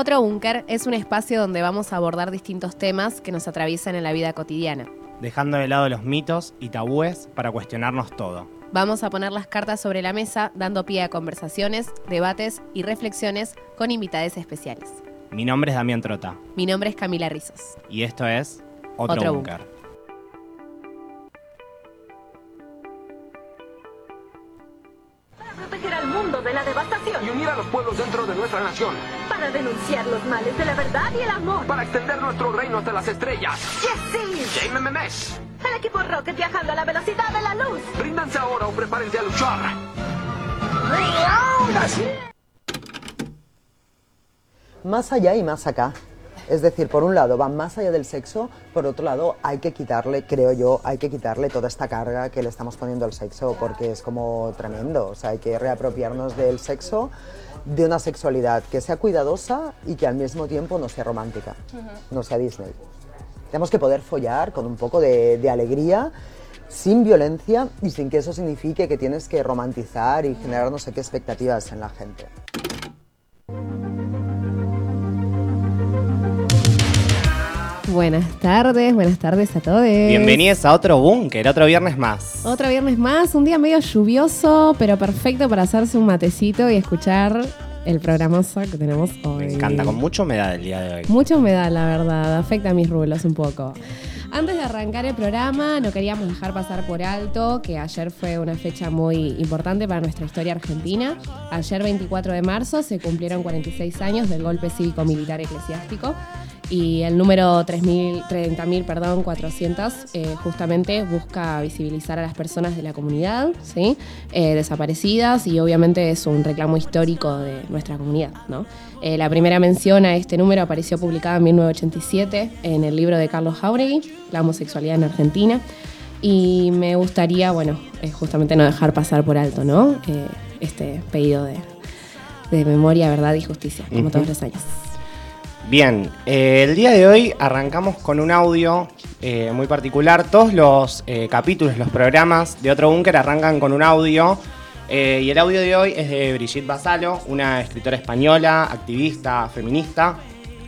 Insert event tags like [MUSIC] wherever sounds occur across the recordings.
Otro Búnker es un espacio donde vamos a abordar distintos temas que nos atraviesan en la vida cotidiana. Dejando de lado los mitos y tabúes para cuestionarnos todo. Vamos a poner las cartas sobre la mesa, dando pie a conversaciones, debates y reflexiones con invitados especiales. Mi nombre es Damián Trota. Mi nombre es Camila Rizos. Y esto es Otro, Otro Búnker. para proteger al mundo de la devastación, y unir a los pueblos dentro de nuestra nación, para denunciar los males de la verdad y el amor. para extender nuestro reino hasta las estrellas. ¡Yes, sí! JMMS, El equipo Rocket viajando a la velocidad de la luz. ríndanse ahora o prepárense a luchar. más allá y más acá. Es decir, por un lado van más allá del sexo, por otro lado hay que quitarle, creo yo, hay que quitarle toda esta carga que le estamos poniendo al sexo porque es como tremendo. O sea, hay que reapropiarnos del sexo, de una sexualidad que sea cuidadosa y que al mismo tiempo no sea romántica, no sea Disney. Tenemos que poder follar con un poco de, de alegría, sin violencia y sin que eso signifique que tienes que romantizar y generar no sé qué expectativas en la gente. Buenas tardes, buenas tardes a todos. Bienvenidos a otro Búnker, otro viernes más. Otro viernes más, un día medio lluvioso, pero perfecto para hacerse un matecito y escuchar el programazo que tenemos hoy. Me encanta, con mucha humedad el día de hoy. Mucha humedad, la verdad, afecta a mis rulos un poco. Antes de arrancar el programa, no queríamos dejar pasar por alto que ayer fue una fecha muy importante para nuestra historia argentina. Ayer, 24 de marzo, se cumplieron 46 años del golpe cívico-militar eclesiástico y el número 3.000 30.000, perdón, 400 eh, justamente busca visibilizar a las personas de la comunidad, ¿sí? Eh, desaparecidas y obviamente es un reclamo histórico de nuestra comunidad, ¿no? Eh, la primera mención a este número apareció publicada en 1987 en el libro de Carlos Jauregui, La homosexualidad en Argentina. Y me gustaría, bueno, eh, justamente no dejar pasar por alto, ¿no? Este pedido de, de memoria, verdad y justicia, como todos los años. Bien, eh, el día de hoy arrancamos con un audio eh, muy particular. Todos los eh, capítulos, los programas de Otro Búnker arrancan con un audio. y el audio de hoy es de Brigitte Basalo, una escritora española, activista, feminista,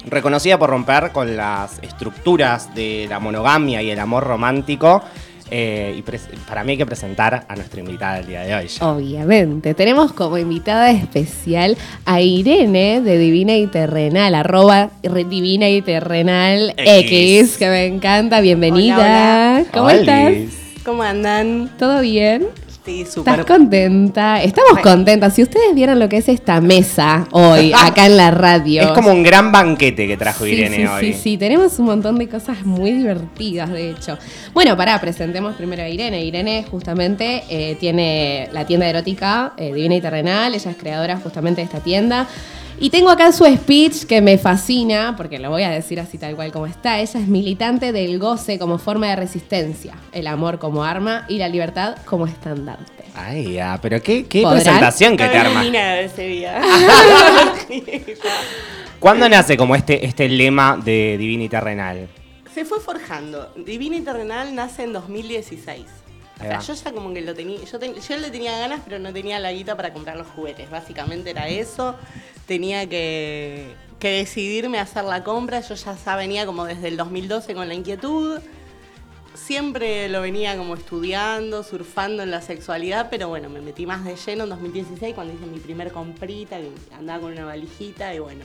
reconocida por romper con las estructuras de la monogamia y el amor romántico. Eh, y para mí hay que presentar a nuestra invitada del día de hoy. ya. Obviamente, tenemos como invitada especial a Irene de Divina y Terrenal, arroba Divina y Terrenal X, X. que me encanta. Bienvenida. Hola, hola. ¿Cómo Olis. estás? ¿Cómo andan? ¿Todo bien? Sí, ¿Estás súper. contenta? Estamos Re. contentas. Si ustedes vieran lo que es esta mesa hoy, [LAUGHS] acá en la radio. Es como un gran banquete que trajo Sí, Irene sí, hoy. Sí, sí, tenemos un montón de cosas muy divertidas, de hecho. Bueno, pará, presentemos primero a Irene. Irene justamente eh, tiene la tienda erótica eh, Divina y Terrenal, ella es creadora justamente de esta tienda. Y tengo acá su speech que me fascina, porque lo voy a decir así tal cual como está. Ella es militante del goce como forma de resistencia, el amor como arma y la libertad como estandarte. Ay, ya, pero qué, qué ¿Podrán? presentación que te No arma. de ese día. [LAUGHS] ¿Cuándo nace como este, este lema de Divina y Terrenal? Se fue forjando. Divina y Terrenal nace en 2016. Yo ya como que lo tenía, yo, ten- yo le tenía ganas, pero no tenía la guita para comprar los juguetes. Básicamente era eso. Tenía que, que decidirme a hacer la compra. Yo ya venía como desde el 2012 con la inquietud. Siempre lo venía como estudiando, surfando en la sexualidad, pero bueno, me metí más de lleno en 2016 cuando hice mi primer comprita, que andaba con una valijita y bueno.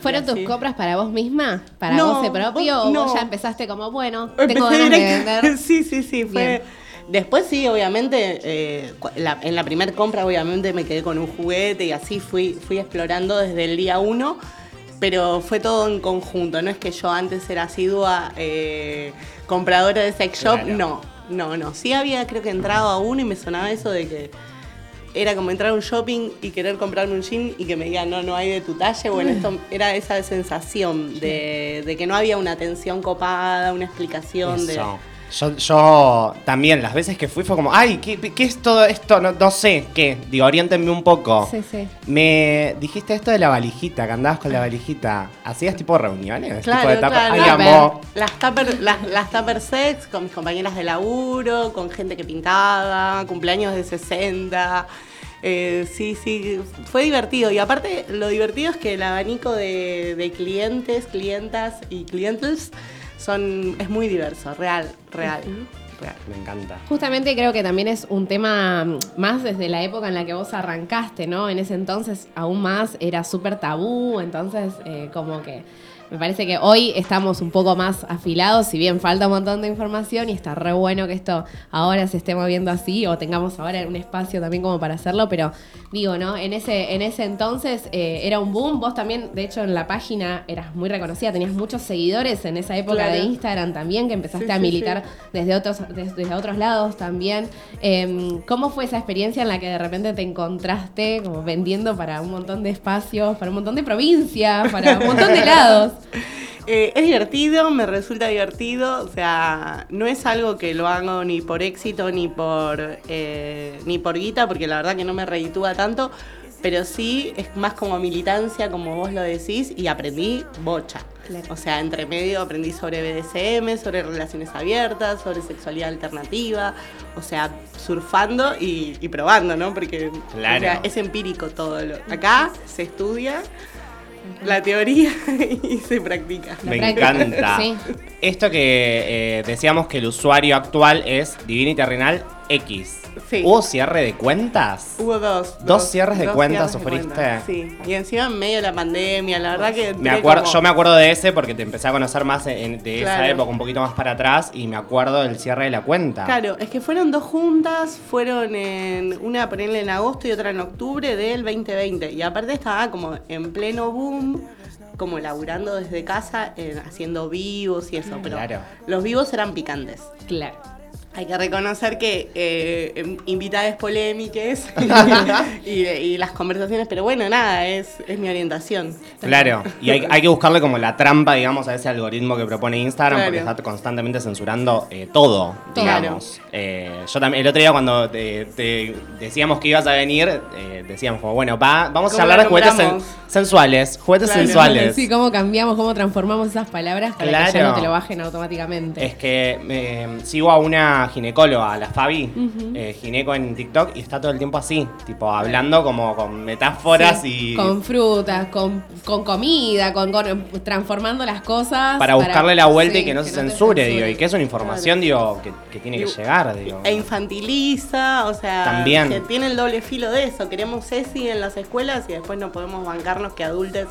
¿Fueron tus compras para vos misma? ¿Para No, vos de propio? vos- ¿O vos no. ya empezaste como, bueno, tengo Empecé ganas de directa- vender? [LAUGHS] Sí, sí, sí. Fue... Bien. Después sí, obviamente, eh, la- en la primera compra obviamente me quedé con un juguete y así fui, fui explorando desde el día uno, pero fue todo en conjunto, no es que yo antes era asidua eh, compradora de sex shop, Claro. no, no, no. Sí había creo que entrado a uno y me sonaba eso de que era como entrar a un shopping y querer comprarme un jean y que me digan, no, no hay de tu talla. Bueno, esto era esa sensación de, de que no había una atención copada, una explicación de... Yo, yo también, las veces que fui fue como, ay, ¿qué, qué es todo esto? No, no sé, ¿qué? Digo, oriéntenme un poco. Sí, sí. Me dijiste esto de la valijita, que andabas con la valijita. ¿Hacías tipo reuniones? Claro, tipo de tapa- claro. Ay, Tupper. amo. Las tupper, las, las tupper sex con mis compañeras de laburo, con gente que pintaba, cumpleaños de 60. Eh, sí, sí, fue divertido. Y aparte, lo divertido es que el abanico de, de clientes, clientas y clientes son, es muy diverso, real, real, real. Me encanta. Justamente creo que también es un tema mm, más desde la época en la que vos arrancaste, ¿no? En ese entonces aún más era súper tabú, entonces eh, como que me parece que hoy estamos un poco más afilados, si bien falta un montón de información y está re bueno que esto ahora se esté moviendo así o tengamos ahora un espacio también como para hacerlo, pero digo, ¿no? En ese, en ese entonces eh, era un boom, vos también, de hecho en la página eras muy reconocida, tenías muchos seguidores en esa época Claro. de Instagram también, que empezaste Sí, a militar sí. desde otros, des- desde otros lados también. Eh, ¿Cómo fue esa experiencia en la que de repente te encontraste como vendiendo para un montón de espacios, para un montón de provincias, para un montón de [LAUGHS] lados? [LAUGHS] Eh, es divertido, me resulta divertido, o sea, no es algo que lo hago ni por éxito ni por eh, ni por guita, porque la verdad que no me reditúa tanto, pero sí es más como militancia, como vos lo decís, y aprendí bocha. Claro. O sea, entre medio aprendí sobre BDSM, sobre relaciones abiertas, sobre sexualidad alternativa, o sea, surfando y, y probando, ¿no? Porque o Claro. sea, es empírico todo. Lo, acá se estudia la teoría [LAUGHS] y se practica. La Me práctica. encanta. Sí. Esto que eh, decíamos que el usuario actual es Divinity Renal X. Sí. ¿Hubo cierre de cuentas? Hubo dos. ¿Dos cierres de cuentas cierres de sufriste? cuentas, Sí, y encima en medio de la pandemia, la verdad que... Me acuerdo, como- yo me acuerdo de ese porque te empecé a conocer más en- de esa época, un poquito más para atrás, y me acuerdo del cierre de la cuenta. Claro, es que fueron dos juntas, fueron en una ponerle en agosto y otra en octubre del 2020. Y aparte estaba como en pleno boom, como laburando desde casa, en- haciendo vivos y eso. Pero Claro. los vivos eran picantes. Claro. Hay que reconocer que eh, em, invitadas polémicas [LAUGHS] y, y las conversaciones, pero bueno, nada, es, es mi orientación. Claro, y hay, hay que buscarle como la trampa, digamos, a ese algoritmo que propone Instagram, porque está constantemente censurando eh, todo, Todo. digamos. Eh, yo también, el otro día cuando te, te decíamos que ibas a venir, eh, decíamos como, bueno, va, vamos a ¿Cómo hablar la de juguetes sen- sensuales, juguetes Claro. sensuales. Sí, cómo cambiamos, cómo transformamos esas palabras para que ya no te lo bajen automáticamente. Es que eh, sigo a una ginecóloga, a la Fabi, eh, gineco en TikTok, y está todo el tiempo así, tipo hablando como con metáforas Sí, y Con frutas, con, con comida, con, con- transformando las cosas. para buscarle la vuelta sí, y que no se te censure, digo, y que es una información, digo, que, que tiene que llegar, digo. E infantiliza, o sea, También. que tiene el doble filo de eso. Queremos CESI en las escuelas y después no podemos bancarnos que adultos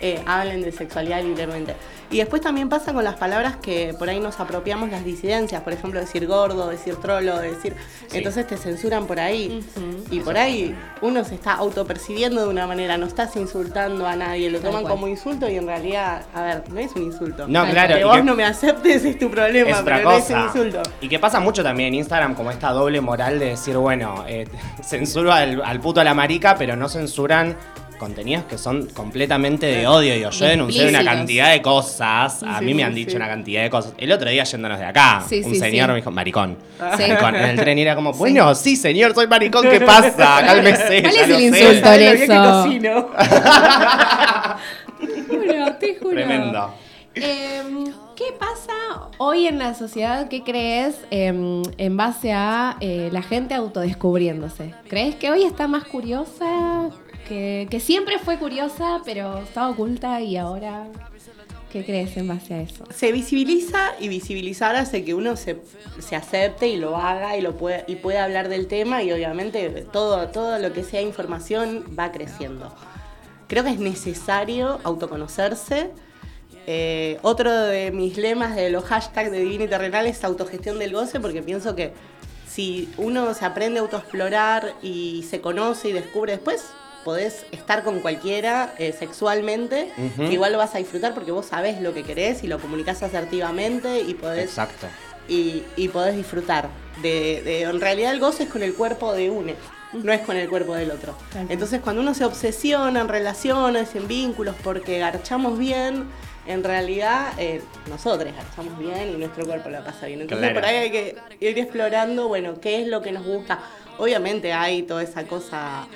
eh, hablen de sexualidad libremente. Y después también pasa con las palabras que por ahí nos apropiamos las disidencias, por ejemplo, decir gordo, decir trolo, decir... Entonces te censuran por ahí. Y por ahí uno se está autopercibiendo de una manera, no estás insultando a nadie, lo Tal toman cual. como insulto y en realidad, a ver, no es un insulto. No, Tal claro. Que vos que- no me aceptes es tu problema, es otra pero no es un insulto. Y que pasa mucho también en Instagram, como esta doble moral de decir, bueno, eh, [LAUGHS] censuro al, al puto a la marica, pero no censuran contenidos que son completamente de odio. Digo, yo denuncié una cantidad de cosas, a Sí, mí me han dicho sí. una cantidad de cosas. El otro día yéndonos de acá, Sí, un sí, señor sí. me dijo, maricón. Sí. Maricón. En el tren y era como, bueno, sí, señor, soy maricón, ¿qué pasa? Cálmese. ¿Cuál es el sé". insulto? ¿Sabes lo en eso. cocino? [LAUGHS] juro, te juro. Tremendo. Em, ¿Qué pasa hoy en la sociedad? ¿Qué crees em, en base a eh, la gente autodescubriéndose? ¿Crees que hoy está más curiosa? Que, siempre fue curiosa, pero estaba oculta y ahora. ¿Qué crees en base a eso? Se visibiliza y visibilizar hace que uno se, se acepte y lo haga y lo puede, y pueda hablar del tema y obviamente todo, todo lo que sea información va creciendo. Creo que es necesario autoconocerse. Eh, otro de mis lemas de los hashtags de Divina y Terrenal es autogestión del goce porque pienso que si uno se aprende a autoexplorar y se conoce y descubre después, podés estar con cualquiera eh, sexualmente, que igual lo vas a disfrutar porque vos sabés lo que querés y lo comunicás asertivamente y podés, Exacto. y, y podés disfrutar. De, de- en realidad el goce es con el cuerpo de uno, no es con el cuerpo del otro. Entonces cuando uno se obsesiona en relaciones, en vínculos, porque garchamos bien, en realidad eh, nosotros garchamos bien y nuestro cuerpo la pasa bien. Entonces Claro. por ahí hay que ir explorando, bueno, qué es lo que nos gusta. Obviamente hay toda esa cosa...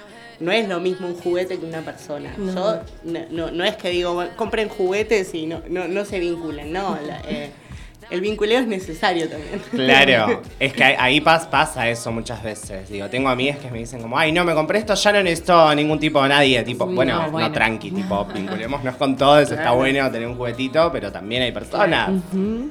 No es lo mismo un juguete que una persona. No. Yo no, no- no es que digo, compren juguetes y no, no, no se vinculen, no. La- eh, el vinculeo es necesario también. Claro, [LAUGHS] es que ahí- ahí pas- pasa eso muchas veces. Digo, tengo amigas que me dicen como, ay, no, me compré esto, ya no necesito ningún tipo de nadie. Tipo, Sí, bueno, no, tranqui, tipo, [LAUGHS] vinculémonos con todos, está bueno tener un juguetito, pero también hay personas.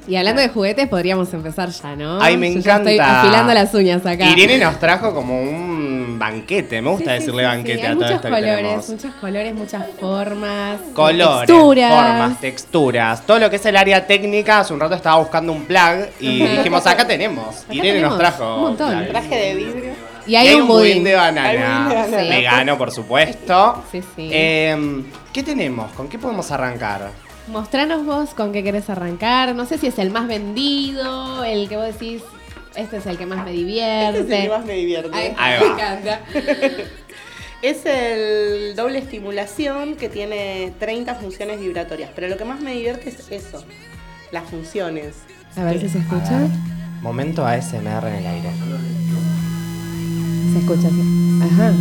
Y hablando de juguetes, podríamos empezar ya, ¿no? Ay, me Yo encanta. estoy afilando las uñas acá. Irene nos trajo como un banquete, me gusta Sí, decirle sí, banquete sí. a Hay todo muchos esto que colores, tenemos. muchos colores, muchas formas, Colores, texturas. formas, texturas, todo lo que es el área técnica. Hace un rato estaba buscando un plug y dijimos, acá tenemos. Acá Irene nos tenemos trajo. un montón. plugs. Traje de vidrio. Y hay, Y un budín. de banana. Hay budín de banana. Sí. Vegano, por supuesto. Sí, sí. Eh, ¿Qué tenemos? ¿Con qué podemos arrancar? Mostranos vos con qué querés arrancar. No sé si es el más vendido, el que vos decís, este es el que más me divierte. Este es el que más me divierte. Ay, Ahí me va. encanta. [LAUGHS] Es el doble estimulación que tiene 30 funciones vibratorias. Pero lo que más me divierte es eso, las funciones. A ver si se escucha. Momento ASMR en el aire. Se escucha. Ajá.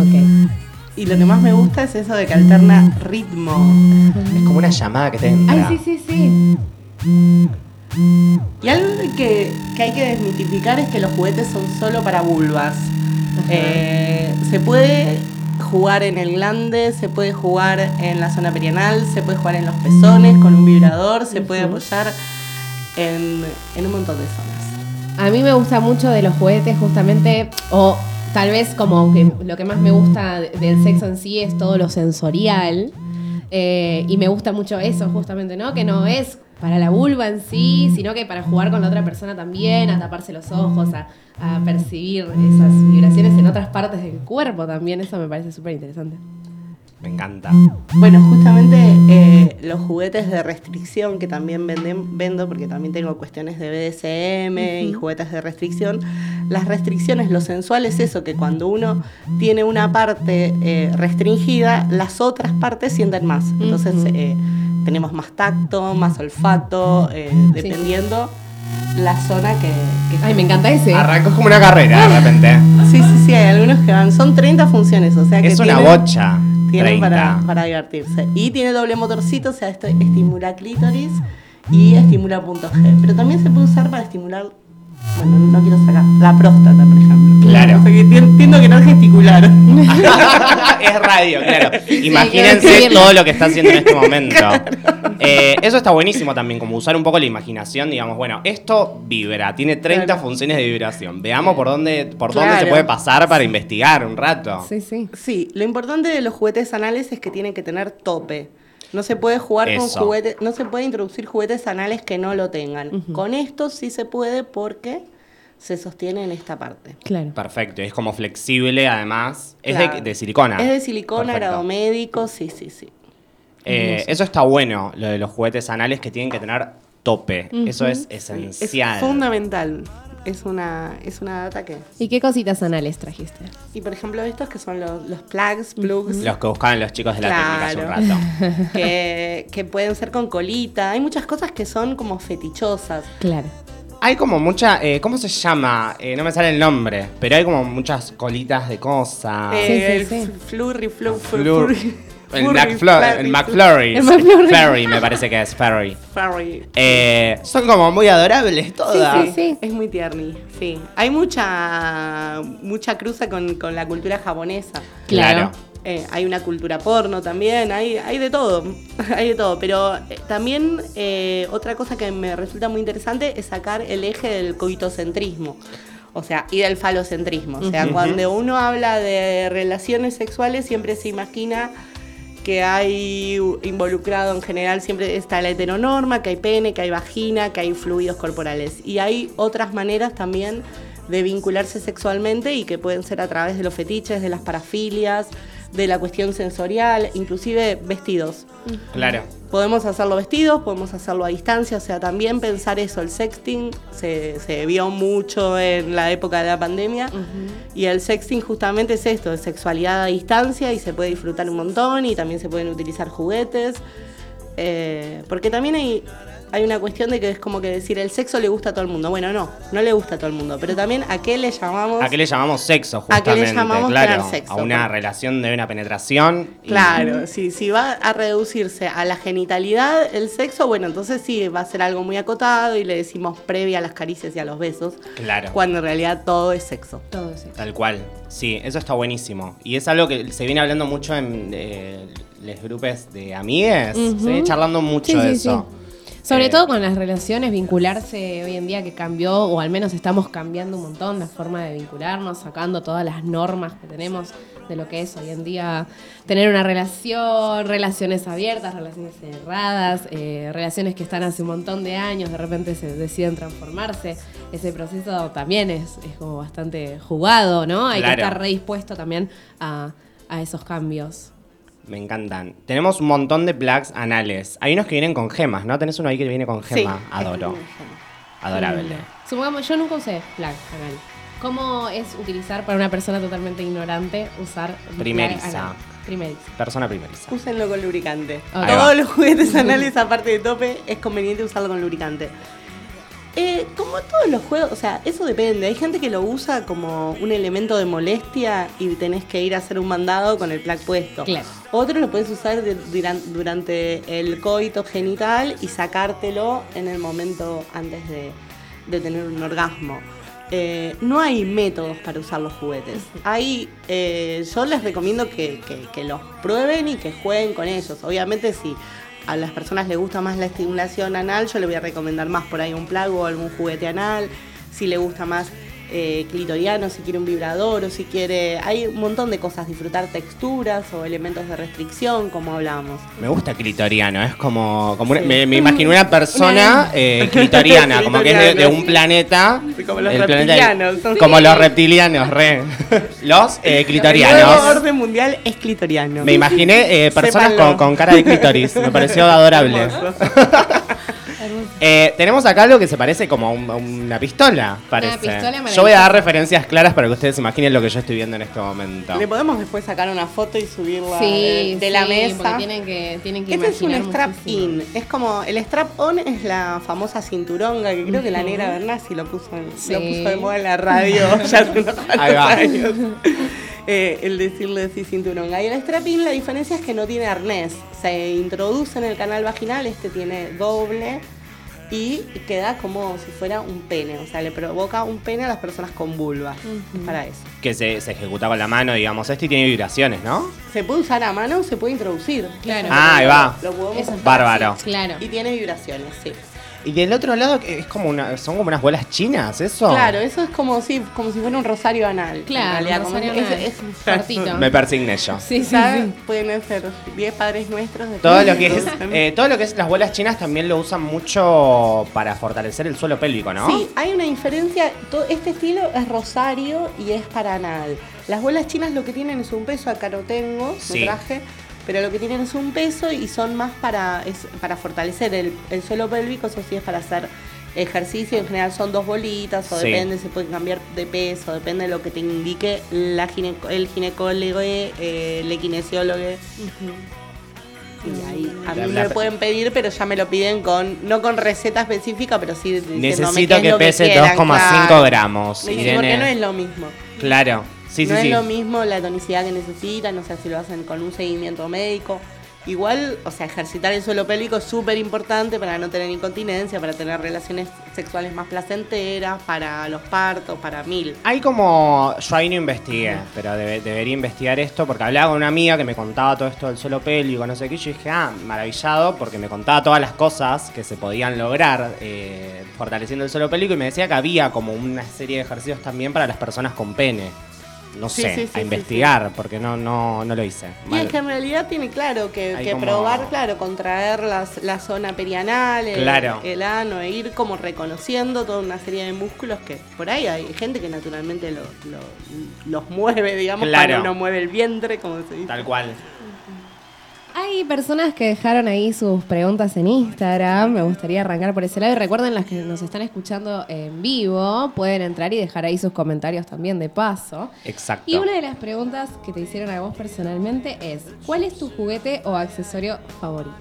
Ok. Y lo que más me gusta es eso de que alterna ritmo. Es como una llamada que te entra. Ay, sí, sí, sí. Y algo que, que hay que desmitificar es que los juguetes son solo para vulvas. Eh, se puede jugar en el glande, se puede jugar en la zona perianal, se puede jugar en los pezones con un vibrador, se puede apoyar en, en un montón de zonas. A mí me gusta mucho de los juguetes justamente, o tal vez como que lo que más me gusta de- del sexo en sí es todo lo sensorial. Eh, y me gusta mucho eso justamente, ¿no? Que no es para la vulva en sí, sino que para jugar con la otra persona también, a taparse los ojos, a, a percibir esas vibraciones en otras partes del cuerpo también. Eso me parece súper interesante. Me encanta. Bueno, justamente eh, los juguetes de restricción que también venden, vendo, porque también tengo cuestiones de BDSM y juguetes de restricción. Las restricciones, lo sensual es eso, que cuando uno tiene una parte eh, restringida, las otras partes sienten más. Entonces eh, tenemos más tacto, más olfato, eh, Sí. dependiendo la zona que, que Ay, me encanta ese. Arrancó como una carrera de repente. Sí, sí, sí, hay algunos que van. Son 30 funciones, o sea que Es una tienen- bocha. tienen 30. para, para divertirse. Y tiene doble motorcito, o sea, esto estimula clítoris y estimula punto G. Pero también se puede usar para estimular, bueno, no quiero sacar, la próstata, por ejemplo. Claro. O sea, que tien- tiendo a querer gesticular. [LAUGHS] es radio, claro. que Imagínense todo lo que está haciendo en este momento. Eh, eso está buenísimo también, como usar un poco la imaginación, digamos, bueno, esto vibra, tiene 30 Claro. funciones de vibración. Veamos por dónde, por dónde se puede pasar para investigar un rato. Sí, sí. Sí, lo importante de los juguetes anales es que tienen que tener tope. No se puede jugar Eso. con juguetes, no se puede introducir juguetes anales que no lo tengan. Con esto sí se puede porque se sostiene en esta parte. Claro. Perfecto, es como flexible además. Es Claro. de, de silicona. Es de silicona, Perfecto. grado médico, sí, sí, sí. Eh, eso está bueno, lo de los juguetes anales que tienen que tener tope. Eso es Es esencial. fundamental. Es una, es una data que. ¿Y qué cositas anales trajiste? Y por ejemplo, estos que son los, los plugs, plugs, Los que buscaban los chicos de la técnica hace un rato. [LAUGHS] que, que pueden ser con colita. Hay muchas cosas que son como fetichosas. Claro. Hay como mucha, eh, ¿cómo se llama? Eh, no me sale el nombre, pero hay como muchas colitas de cosas. Eh, sí, sí. el flurry, flu, flu- Flur- furry- el, McFlurry, el flurry, McFlurry. El McFlurry. Ferry, me parece que es Ferry. flurry. Eh, son como muy adorables todas. sí, sí. Es muy tierni, sí. Hay mucha mucha cruza con, con la cultura japonesa. Claro. Eh, hay una cultura porno también, hay, hay de todo, [LAUGHS] hay de todo. Pero eh, también eh, otra cosa que me resulta muy interesante es sacar el eje del coitocentrismo. O sea, y del falocentrismo. O sea, cuando uno habla de relaciones sexuales siempre se imagina que hay involucrado en general siempre está la heteronorma, que hay pene, que hay vagina, que hay fluidos corporales. Y hay otras maneras también de vincularse sexualmente y que pueden ser a través de los fetiches, de las parafilias, de la cuestión sensorial, inclusive vestidos. Claro. Podemos hacerlo vestidos, podemos hacerlo a distancia, o sea, también pensar eso, el sexting se, se vio mucho en la época de la pandemia y el sexting justamente es esto, es sexualidad a distancia y se puede disfrutar un montón y también se pueden utilizar juguetes, eh, porque también hay, hay una cuestión de que es como que decir el sexo le gusta a todo el mundo. Bueno, no, no le gusta a todo el mundo, pero también a qué le llamamos... ¿A qué le llamamos sexo, ¿A qué le justamente? llamamos claro, tener sexo? a una relación de una penetración. y- Claro, si, si va a reducirse a la genitalidad el sexo, bueno, entonces sí, va a ser algo muy acotado y le decimos previa a las caricias y a los besos, Claro. cuando en realidad todo es sexo. Todo eso. Tal cual. Sí, eso está buenísimo. Y es algo que se viene hablando mucho en eh, los grupos de amigues. Se viene charlando mucho Sí, de sí, eso. Sobre Eh, todo con las relaciones, vincularse hoy en día que cambió, o al menos estamos cambiando un montón la forma de vincularnos, sacando todas las normas que tenemos de lo que es hoy en día tener una relación, relaciones abiertas, relaciones cerradas, eh, relaciones que están hace un montón de años, de repente se deciden transformarse. Ese proceso también es, es como bastante jugado, ¿no? Hay Claro. que estar redispuesto también a, a esos cambios. Me encantan. Tenemos un montón de plugs anales. Hay unos que vienen con gemas, ¿no? Tenés uno ahí que viene con gema. Sí, Adoro. Adorable. Supongamos, yo nunca usé plug anal. ¿Cómo es utilizar para una persona totalmente ignorante usar plug Primeriza. anal? Primeriza. Persona primeriza. Úsenlo con lubricante. Todos los juguetes anales, aparte de tope, es conveniente usarlo con lubricante. Eh, como todos los juegos, o sea, eso depende. Hay gente que lo usa como un elemento de molestia y tenés que ir a hacer un mandado con el plug puesto. Claro. Otro lo puedes usar de- durante el coito genital y sacártelo en el momento antes de, de tener un orgasmo. Eh, no hay métodos para usar los juguetes. Hay, eh, yo les recomiendo que, que- que los prueben y que jueguen con ellos. Obviamente si a las personas les gusta más la estimulación anal, yo le voy a recomendar más por ahí un plug o algún juguete anal. Si le gusta más eh, clitoriano, si quiere un vibrador o si quiere... Hay un montón de cosas, disfrutar texturas o elementos de restricción, como hablábamos. Me gusta clitoriano, es como, como una- me, me imagino una persona eh, clitoriana, como que es de, de un planeta. Sí, como los el planeta- reptilianos, son- Como Sí. los reptilianos, re. [LAUGHS] Los eh, El nuevo clitorianos. orden mundial es clitoriano. Me imaginé eh, personas con, con cara de clítoris, me pareció adorable. Eh, tenemos acá algo que se parece como a, un- a una pistola, parece. pistola yo voy a maravillosa. dar referencias claras para que ustedes imaginen lo que yo estoy viendo en este momento. Le podemos después sacar una foto y subirla Sí, de, de la sí, mesa. Porque tienen que, tienen que Este es un imaginar strap muchísimo. in. Es como el strap on es la famosa cinturonga que creo que la negra Bernasi lo puso, en- Sí. lo puso de moda en la radio [LAUGHS] ya hace unos cuantos Ahí va. años. [LAUGHS] Eh, el decirle así cinturonga. Y el strap in la diferencia es que no tiene arnés. Se introduce en el canal vaginal, este tiene doble y queda como si fuera un pene. O sea, le provoca un pene a las personas con vulva. Es para eso. Que se, se ejecuta con la mano, digamos. Este y tiene vibraciones, ¿no? Se puede usar a mano, se puede introducir. Claro. Ah, ahí va. Lo podemos es usar Bárbaro. Claro. Y tiene vibraciones, sí. Y del otro lado que es como una, son como unas bolas chinas, ¿eso? Claro, eso es como si, como si fuera un rosario anal. Claro, realidad, un rosario es- anal. es- Cortito. Me persigné yo. Sí, sí. Pueden ser 10 padres nuestros. de Todo lo que es todos. eh, todo lo que es las bolas chinas también lo usan mucho para fortalecer el suelo pélvico, ¿no? Sí, hay una diferencia. Este estilo es rosario y es para anal. Las bolas chinas lo que tienen es un peso, acá no tengo, Sí. traje, pero lo que tienen es un peso y son más para, es para fortalecer el, el suelo pélvico, eso sí es para hacer ejercicio, en general son dos bolitas, o Sí. depende, se puede cambiar de peso, depende de lo que te indique la gineco- el ginecólogo, eh, el kinesiólogo. Y ahí a mí la- me pueden pedir, pero ya me lo piden con, no con receta específica, pero sí diciéndome Necesito es que pese quieran, 2,5 claro. gramos. Porque no es lo mismo. Claro. Sí, no sí, es sí. lo mismo la tonicidad que necesitan, no sé si lo hacen con un seguimiento médico. Igual, o sea, ejercitar el suelo pélvico es súper importante para no tener incontinencia, para tener relaciones sexuales más placenteras, para los partos, para mil. Hay como. Yo ahí no investigué, pero debe- debería investigar esto porque hablaba con una amiga que me contaba todo esto del suelo pélvico, no sé qué. Y yo dije, ah, maravillado, porque me contaba todas las cosas que se podían lograr eh, fortaleciendo el suelo pélvico y me decía que había como una serie de ejercicios también para las personas con pene. No Sí, sé, sí, sí, a investigar, porque no, no, no lo hice. Y Mal. es que en realidad tiene claro que, Hay que como- probar, claro, contraer las- la zona perianal, el, Claro. el ano, e ir como reconociendo toda una serie de músculos que por ahí hay gente que naturalmente lo- lo- los mueve, digamos, Claro. cuando uno mueve el vientre, como se dice. Tal cual. Hay personas que dejaron ahí sus preguntas en Instagram. Me gustaría arrancar por ese lado. Y recuerden, las que nos están escuchando en vivo, pueden entrar y dejar ahí sus comentarios también de paso. Exacto. Y una de las preguntas que te hicieron a vos personalmente es: ¿Cuál es tu juguete o accesorio favorito?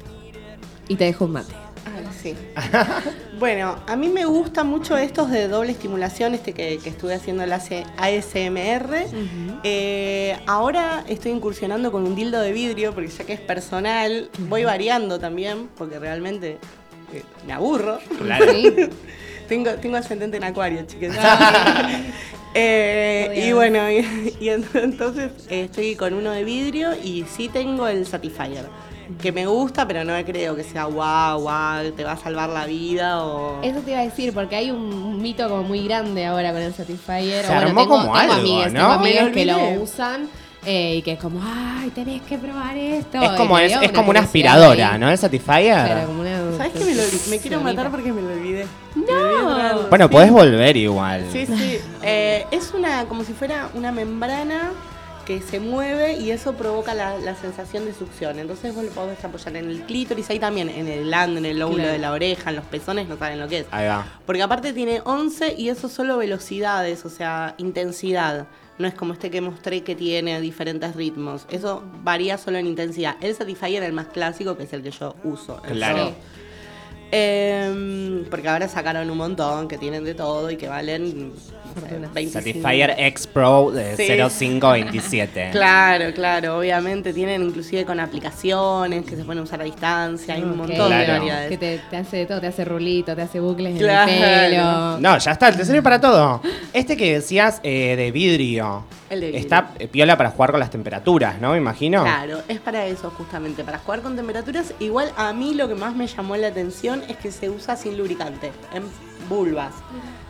Y te dejo un mate. Sí. [LAUGHS] bueno, a mí me gusta mucho estos de doble estimulación, este que, que estuve haciendo el AC ASMR. Eh, ahora estoy incursionando con un dildo de vidrio, porque ya que es personal, voy variando también, porque realmente eh, me aburro. Claro. Sí. [LAUGHS] Tengo, tengo ascendente en acuario, chicas. [LAUGHS] Eh, y bueno, y, y ent- entonces eh, estoy con uno de vidrio y sí tengo el Satisfyer, que me gusta, pero no creo que sea guau, guau, te va a salvar la vida o... Eso te iba a decir, porque hay un mito como muy grande ahora con el Satisfyer. Se o bueno, armó tengo, como tengo algo, amigas, ¿no? tengo que lo usan eh, y que es como, ay, tenés que probar esto. Es como, es, es como una aspiradora, ahí. ¿no? El Satisfyer. Claro, como una ¿Sabes qué? Me, lo me quiero matar porque me lo olvidé. Traerlo, Bueno, sí. podés volver igual. Sí, sí. Eh, es una, como si fuera una membrana que se mueve y eso provoca la, la sensación de succión. Entonces vos lo podés apoyar en el clítoris, ahí también, en el glande, en el lóbulo Claro. de la oreja, en los pezones, no saben lo que es. Ahí va. Porque aparte tiene 11 y eso solo velocidades, o sea, intensidad. No es como este que mostré que tiene diferentes ritmos. Eso varía solo en intensidad. El Satisfyer es el más clásico, que es el que yo uso. Claro. Em, porque ahora sacaron un montón que tienen de todo y que valen no sé, 25. Satisfyer X Pro de Sí. 0527. [LAUGHS] Claro, claro, obviamente tienen inclusive con aplicaciones que se pueden usar a distancia, hay un montón Claro. de variedades. Que te, te hace de todo, te hace rulito, te hace bucles Claro. en el pelo. No, ya está, te sirve para todo. Este que decías eh, de vidrio. El de vidrio. Está eh, piola para jugar con las temperaturas, ¿no? Me imagino. Claro, es para eso justamente, para jugar con temperaturas. Igual a mí lo que más me llamó la atención es que se usa sin lubricante, en vulvas.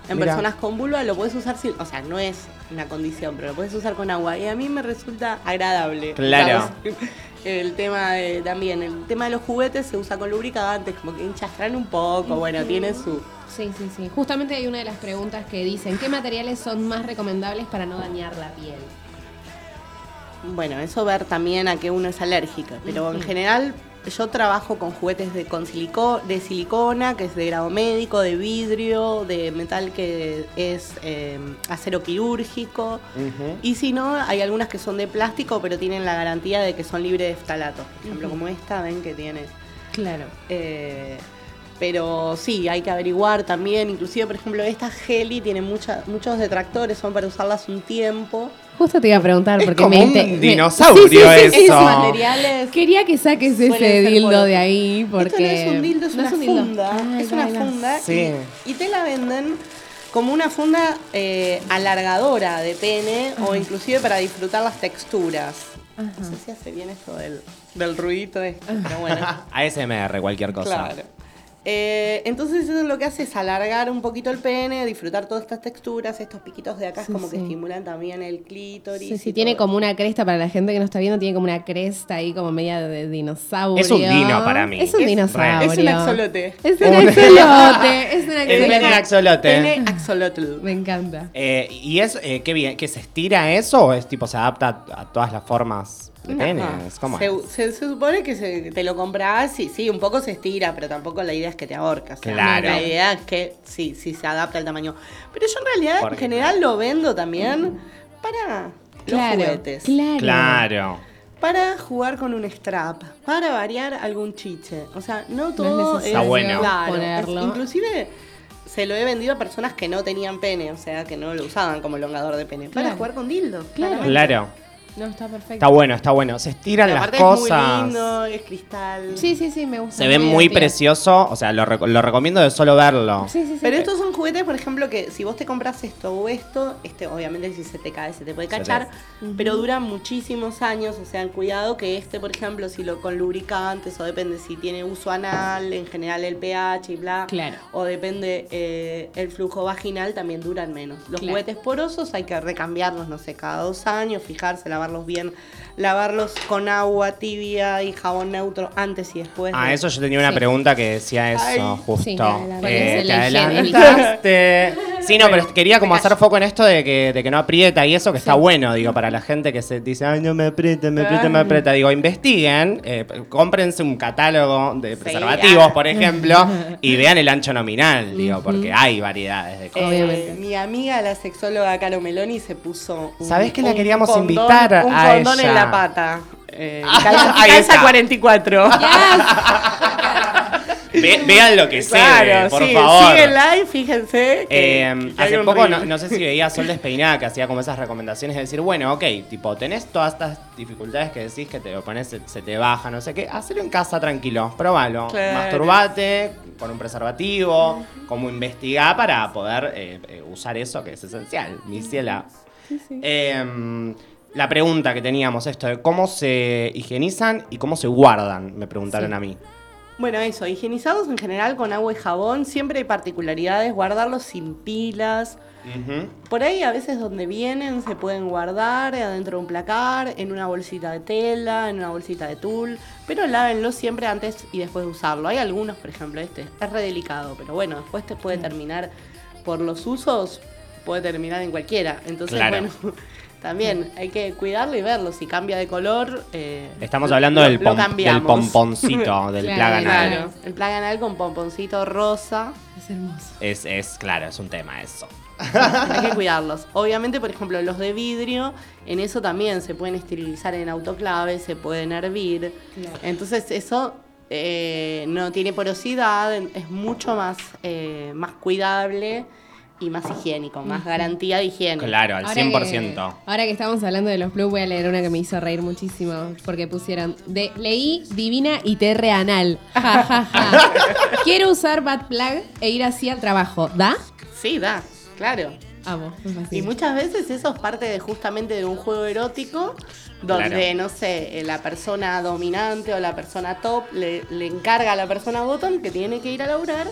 En personas con vulva lo puedes usar sin, o sea, no es una condición, pero lo puedes usar con agua. Y a mí me resulta agradable. Claro. [LAUGHS] El tema de, también, el tema de los juguetes se usa con lubricantes, como que enchastran un poco, bueno, tiene su... Sí, sí, sí. Justamente hay una de las preguntas que dicen, ¿qué materiales son más recomendables para no dañar la piel? Bueno, eso ver también a qué uno es alérgico, pero en general yo trabajo con juguetes de, con silico- de silicona, que es de grado médico, de vidrio, de metal que es eh, acero quirúrgico, y si no, hay algunas que son de plástico, pero tienen la garantía de que son libres de ftalatos. Por ejemplo, como esta, ven que tiene... Claro. Eh, pero sí, hay que averiguar también. Inclusive, por ejemplo, esta Heli tiene mucha- muchos detractores, son para usarlas un tiempo. Justo te iba a preguntar Es porque como me un dinosaurio Sí, sí, sí, sí, eso. materiales Quería que saques ese dildo por- de ahí porque Esto no es un dildo, es No una un dildo. funda. Ay, es una va. funda. Sí. Y, y te la venden como una funda eh, alargadora de pene o inclusive para disfrutar las texturas. Ajá. No sé si hace bien esto del, del ruidito este, pero bueno. [LAUGHS] ASMR, cualquier cosa. Claro. Eh, entonces eso lo que hace es alargar un poquito el pene, disfrutar todas estas texturas, estos piquitos de acá es Sí, como que estimulan también el clítoris. Sí, sí, tiene todo. como una cresta para la gente que no está viendo, tiene como una cresta ahí como media de dinosaurio. Es un dino para mí. Es un Es dinosaurio. Es un axolote. Es un [LAUGHS] Un- axolote. Es un [LAUGHS] axolote. axolote. Pene axolotl. Me encanta. Eh, ¿Y es eh, qué bien? ¿Que se estira eso o es tipo se adapta a, a todas las formas de pene? Es como se, se- se supone que se- te lo compras y sí, un poco se estira, pero tampoco la idea es que te ahorcas. O sea, Claro. La idea es que sí, sí se adapta al tamaño. Pero yo en realidad, Porque- en general, lo vendo también para Claro. los juguetes. Claro. Claro. Para jugar con un strap, para variar algún chiche. O sea, no todo necesario Está bueno. Claro, ponerlo. es- inclusive se lo he vendido a personas que no tenían pene, o sea, que no lo usaban como elongador de pene. Para jugar con dildo. Claro. claramente. Claro. No, está perfecto. Está bueno, está bueno. Se estiran las aparte cosas. es muy lindo, es cristal. Sí, sí, sí, me gusta. Se ve muy divertido. precioso. O sea, lo, reco- lo recomiendo de solo verlo. Sí, sí, sí. Pero estos son juguetes, por ejemplo, que si vos te compras esto o esto, este obviamente si se te cae se te puede Se cachar, pero duran muchísimos años, o sea, cuidado que este, por ejemplo, si lo con lubricantes o depende si tiene uso anal, en general el pH y bla, Claro. o depende eh, el flujo vaginal, también duran menos. Los Claro. juguetes porosos hay que recambiarlos, no sé, cada dos años, fijarse, lavarlos bien, lavarlos con agua tibia y jabón neutro antes y después. Ah, de- eso yo tenía una Sí. pregunta que decía eso, Ay. justo. Sí, Eh, te adelantaste. Sí, no, pero quería como hacer foco en esto de que, de que no aprieta y eso, que está bueno, digo, para la gente que se dice, ay, no me aprieta, me aprieta, me aprieta. Digo, investiguen, eh, cómprense un catálogo de preservativos, ah. por ejemplo, y vean el ancho nominal, digo, porque hay variedades de Eh, cosas. Obviamente. mi amiga, la sexóloga Caro Meloni, se puso. un- ¿Sabés que la queríamos condón- un a condón ella? en la pata. Eh, calza, [LAUGHS] ahí calza está. 44. [LAUGHS] Ve- vean lo que sé, Claro, por sí, favor. Sigue el live, fíjense. que- Eh, que hay hace un poco, reel. no, no sé si veía Sol Despeinada que hacía como esas recomendaciones de decir, bueno, ok, tipo, tenés todas estas dificultades que decís que te lo pones, se, se te baja, no sé qué, hacelo en casa tranquilo, probalo. Claro. Masturbate con un preservativo, como investigar para poder eh, eh, usar eso que es esencial, mi ciela. Em, la pregunta que teníamos, esto de cómo se higienizan y cómo se guardan, me preguntaron a mí. Bueno, eso, higienizados en general con agua y jabón, siempre hay particularidades, guardarlos sin pilas. Por ahí a veces donde vienen se pueden guardar adentro de un placar, en una bolsita de tela, en una bolsita de tul, pero lávenlo siempre antes y después de usarlo. Hay algunos, por ejemplo, este es re delicado, pero bueno, después te puede terminar por los usos, puede terminar en cualquiera. Entonces, Claro. bueno, también hay que cuidarlo y verlo. Si cambia de color, eh, Estamos hablando lo- del, pom- del pomponcito, [LAUGHS] del Claro, plaganal. Claro, el plaganal con pomponcito rosa. Es hermoso. Es, es, claro, es un tema eso. Hay que cuidarlos. Obviamente, por ejemplo, los de vidrio, en eso también se pueden esterilizar en autoclave, se pueden hervir. Entonces, eso eh, no tiene porosidad, es mucho más, eh, más cuidable y más higiénico, más garantía de higiene. Claro, al Ahora 100%. Que, ahora que estamos hablando de los Blue, voy a leer una que me hizo reír muchísimo. Porque pusieron: de, Leí divina y terre anal. Ja, ja, ja. [LAUGHS] Quiero usar Bad Plug e ir así al trabajo. ¿Da? Sí, da, claro. Amo. Y muchas veces eso es parte de justamente de un juego erótico donde, Claro. no sé, eh, la persona dominante o la persona top le, le encarga a la persona bottom que tiene que ir a laburar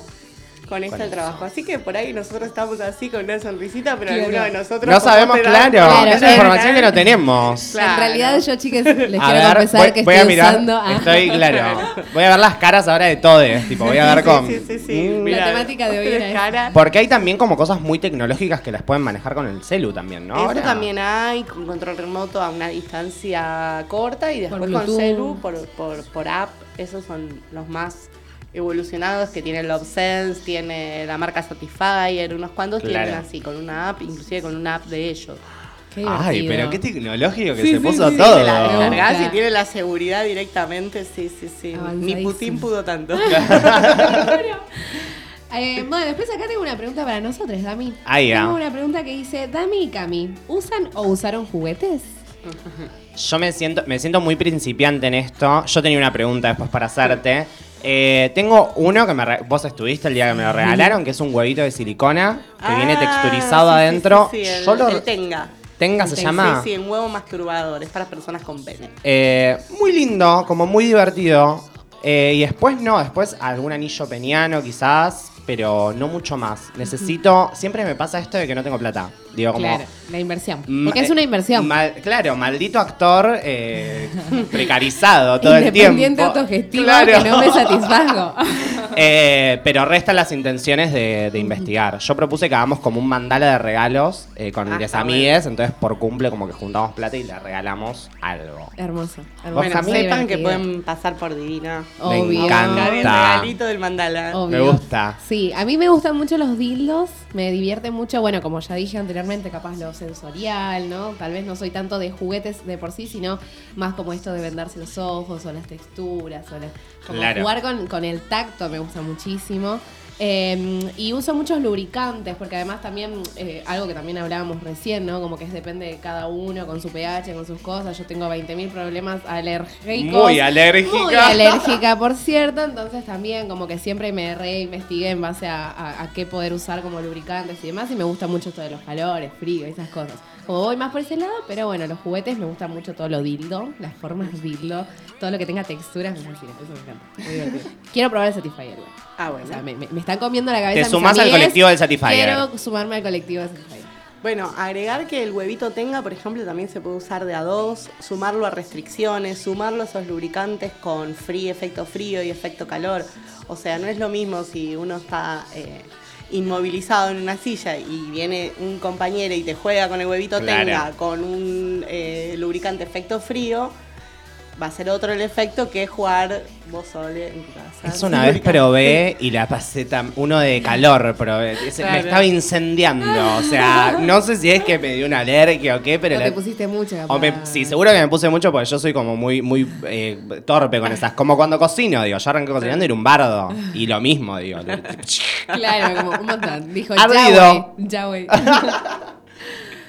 con este trabajo. Así que por ahí nosotros estamos así con una sonrisita, pero Claro. alguno de nosotros... No sabemos, claro. Claro, Esa eh, información que no tenemos. Claro. [LAUGHS] En realidad, yo, chicas, les A quiero ver, confesar voy, que voy estoy a mirar. usando. [LAUGHS] Estoy, [LAUGHS] claro. Voy a ver las caras ahora de todos. Tipo, voy a ver Sí, con. sí, sí, sí, Mm. mirá. temática de hoy era. Porque hay también como cosas muy tecnológicas que las pueden manejar con el celu también, ¿no? Eso Ahora. también hay, con control remoto a una distancia corta y después con celu, por, por, por app. Esos son los más evolucionados que tiene Love Sense, tiene la marca Satisfyer, unos cuantos Claro. tienen así, con una app, inclusive con una app de ellos. Qué Ay, pero qué tecnológico que Sí, se sí, puso sí, todo. La gusta. y tiene la seguridad directamente, sí, sí, sí. Ni. Putin pudo tanto. [LAUGHS] Eh, bueno, después acá tengo una pregunta para nosotros, Dami. Ahí va. Tengo una pregunta que dice, Dami y Cami, ¿usan o usaron juguetes? Yo me siento, me siento muy principiante en esto. Yo tenía una pregunta después para hacerte. Eh, tengo uno que me re- vos estuviste el día que me lo regalaron, que es un huevito de silicona que viene Ah, texturizado sí, sí, adentro. Sí, sí, el, Yo lo- el Tenga. Tenga se llama. Sí, sí, un huevo masturbador, es para personas con pene. Eh, muy lindo, como muy divertido. Eh, y después no, después algún anillo peniano quizás, pero no mucho más. Necesito, siempre me pasa esto de que no tengo plata. Digo, como... Claro, la inversión. Porque es una eh, inversión. mal- claro, maldito actor eh, [LAUGHS] precarizado todo el tiempo. Independiente autogestivo Claro. que no me satisfago. [LAUGHS] Eh, pero restan las intenciones de, de investigar. Yo propuse que hagamos como un mandala de regalos eh, con Ah, amigues, entonces por cumple como que juntamos plata y le regalamos algo. hermoso. hermoso. Bueno, sepan que pueden pasar por Divina. Obvio. Me encanta. El regalito del mandala. Obvio. Me gusta. Sí, a mí me gustan mucho los dildos, me divierte mucho, bueno, como ya dije anteriormente, capaz lo sensorial, ¿no? Tal vez no soy tanto de juguetes de por sí, sino más como esto de vendarse los ojos o las texturas, o la- como Claro. jugar con, con el tacto me gusta muchísimo. Eh, y uso muchos lubricantes, porque además también, eh, algo que también hablábamos recién, ¿no? Como que depende de cada uno, con su pH, con sus cosas. Yo tengo 20.000 problemas alérgicos. Muy alérgica. Muy alérgica, por cierto. Entonces también como que siempre me reinvestigué en base a, a- a qué poder usar como lubricantes y demás. Y me gusta mucho esto de los calores, frío esas cosas. Como voy más por ese lado, pero bueno, los juguetes me gusta mucho todo lo dildo, las formas dildo, todo lo que tenga texturas, me fascina. Eso me encanta. Muy divertido. Quiero probar el Satisfyer, güey. Ah, O bueno. sea, me, me- me están comiendo la cabeza. Te mis sumás al colectivo del Satisfyer. Quiero sumarme al colectivo del Satisfyer. Bueno, agregar que el huevito tenga, por ejemplo, también se puede usar de a dos, sumarlo a restricciones, sumarlo a esos lubricantes con frío, efecto frío y efecto calor. O sea, no es lo mismo si uno está eh, inmovilizado en una silla y viene un compañero y te juega con el huevito Claro. tenga con un eh, lubricante efecto frío. Va a ser otro el efecto que jugar vos sole en tu casa. Es una vez probé y la pasé tan. Uno de calor probé. Me estaba incendiando. O sea, [LAUGHS] no sé si es que me dio una alergia o qué, pero. O la- te pusiste mucho, capaz. o me- sí, seguro que me puse mucho porque yo soy como muy, muy eh, torpe con esas. Como cuando cocino, digo, yo arranqué cocinando y era un bardo. Y lo mismo, digo. [LAUGHS] Claro, como un montón. Dijo, Ardido. ya voy, ya voy. [LAUGHS]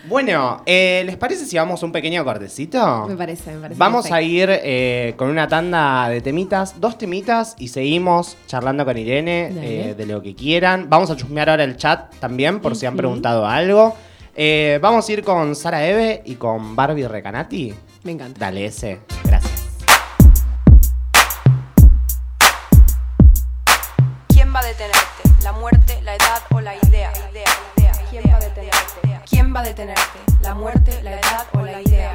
Bueno, eh, ¿les parece si vamos un pequeño cortecito? Me parece, me parece Vamos perfecto. a ir eh, con una tanda de temitas, dos temitas y seguimos charlando con Irene eh, de lo que quieran. Vamos a chusmear ahora el chat también por si han preguntado algo. Eh, vamos a ir con Sara Eve y con Barbie Recanati. Me encanta. Dale ese, gracias. ¿Quién va a detenerte? ¿La muerte, la edad o la idea? idea, idea. ¿Quién va a detenerte? ¿La muerte, la edad o la idea?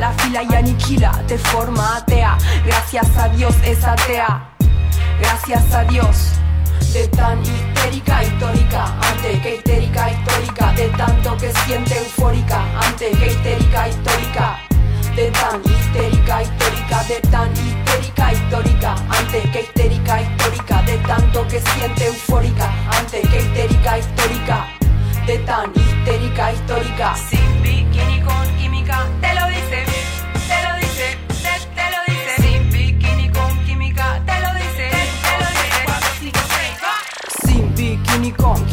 la fila y aniquila, te forma atea, gracias a Dios es atea, gracias a Dios. De tan histérica histórica, antes que histérica histórica, de tanto que siente eufórica, antes que histérica histórica, de tan histérica histórica, de tan histérica histórica, antes que histérica histórica, de tanto que siente eufórica, antes que histérica histórica, de tan histérica histórica, sin bikini con química, te lo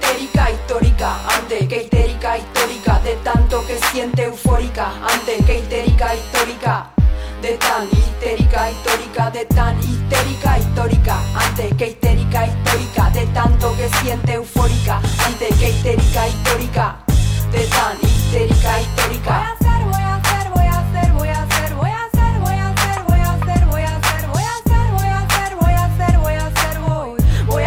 histérica histórica, antes que histérica histórica, de tanto que siente eufórica, antes que histérica histórica. De tan histérica histórica, de tan histérica histórica, antes que histérica histórica, de tanto que siente eufórica, antes que histérica histórica, de tan histérica histórica. Voy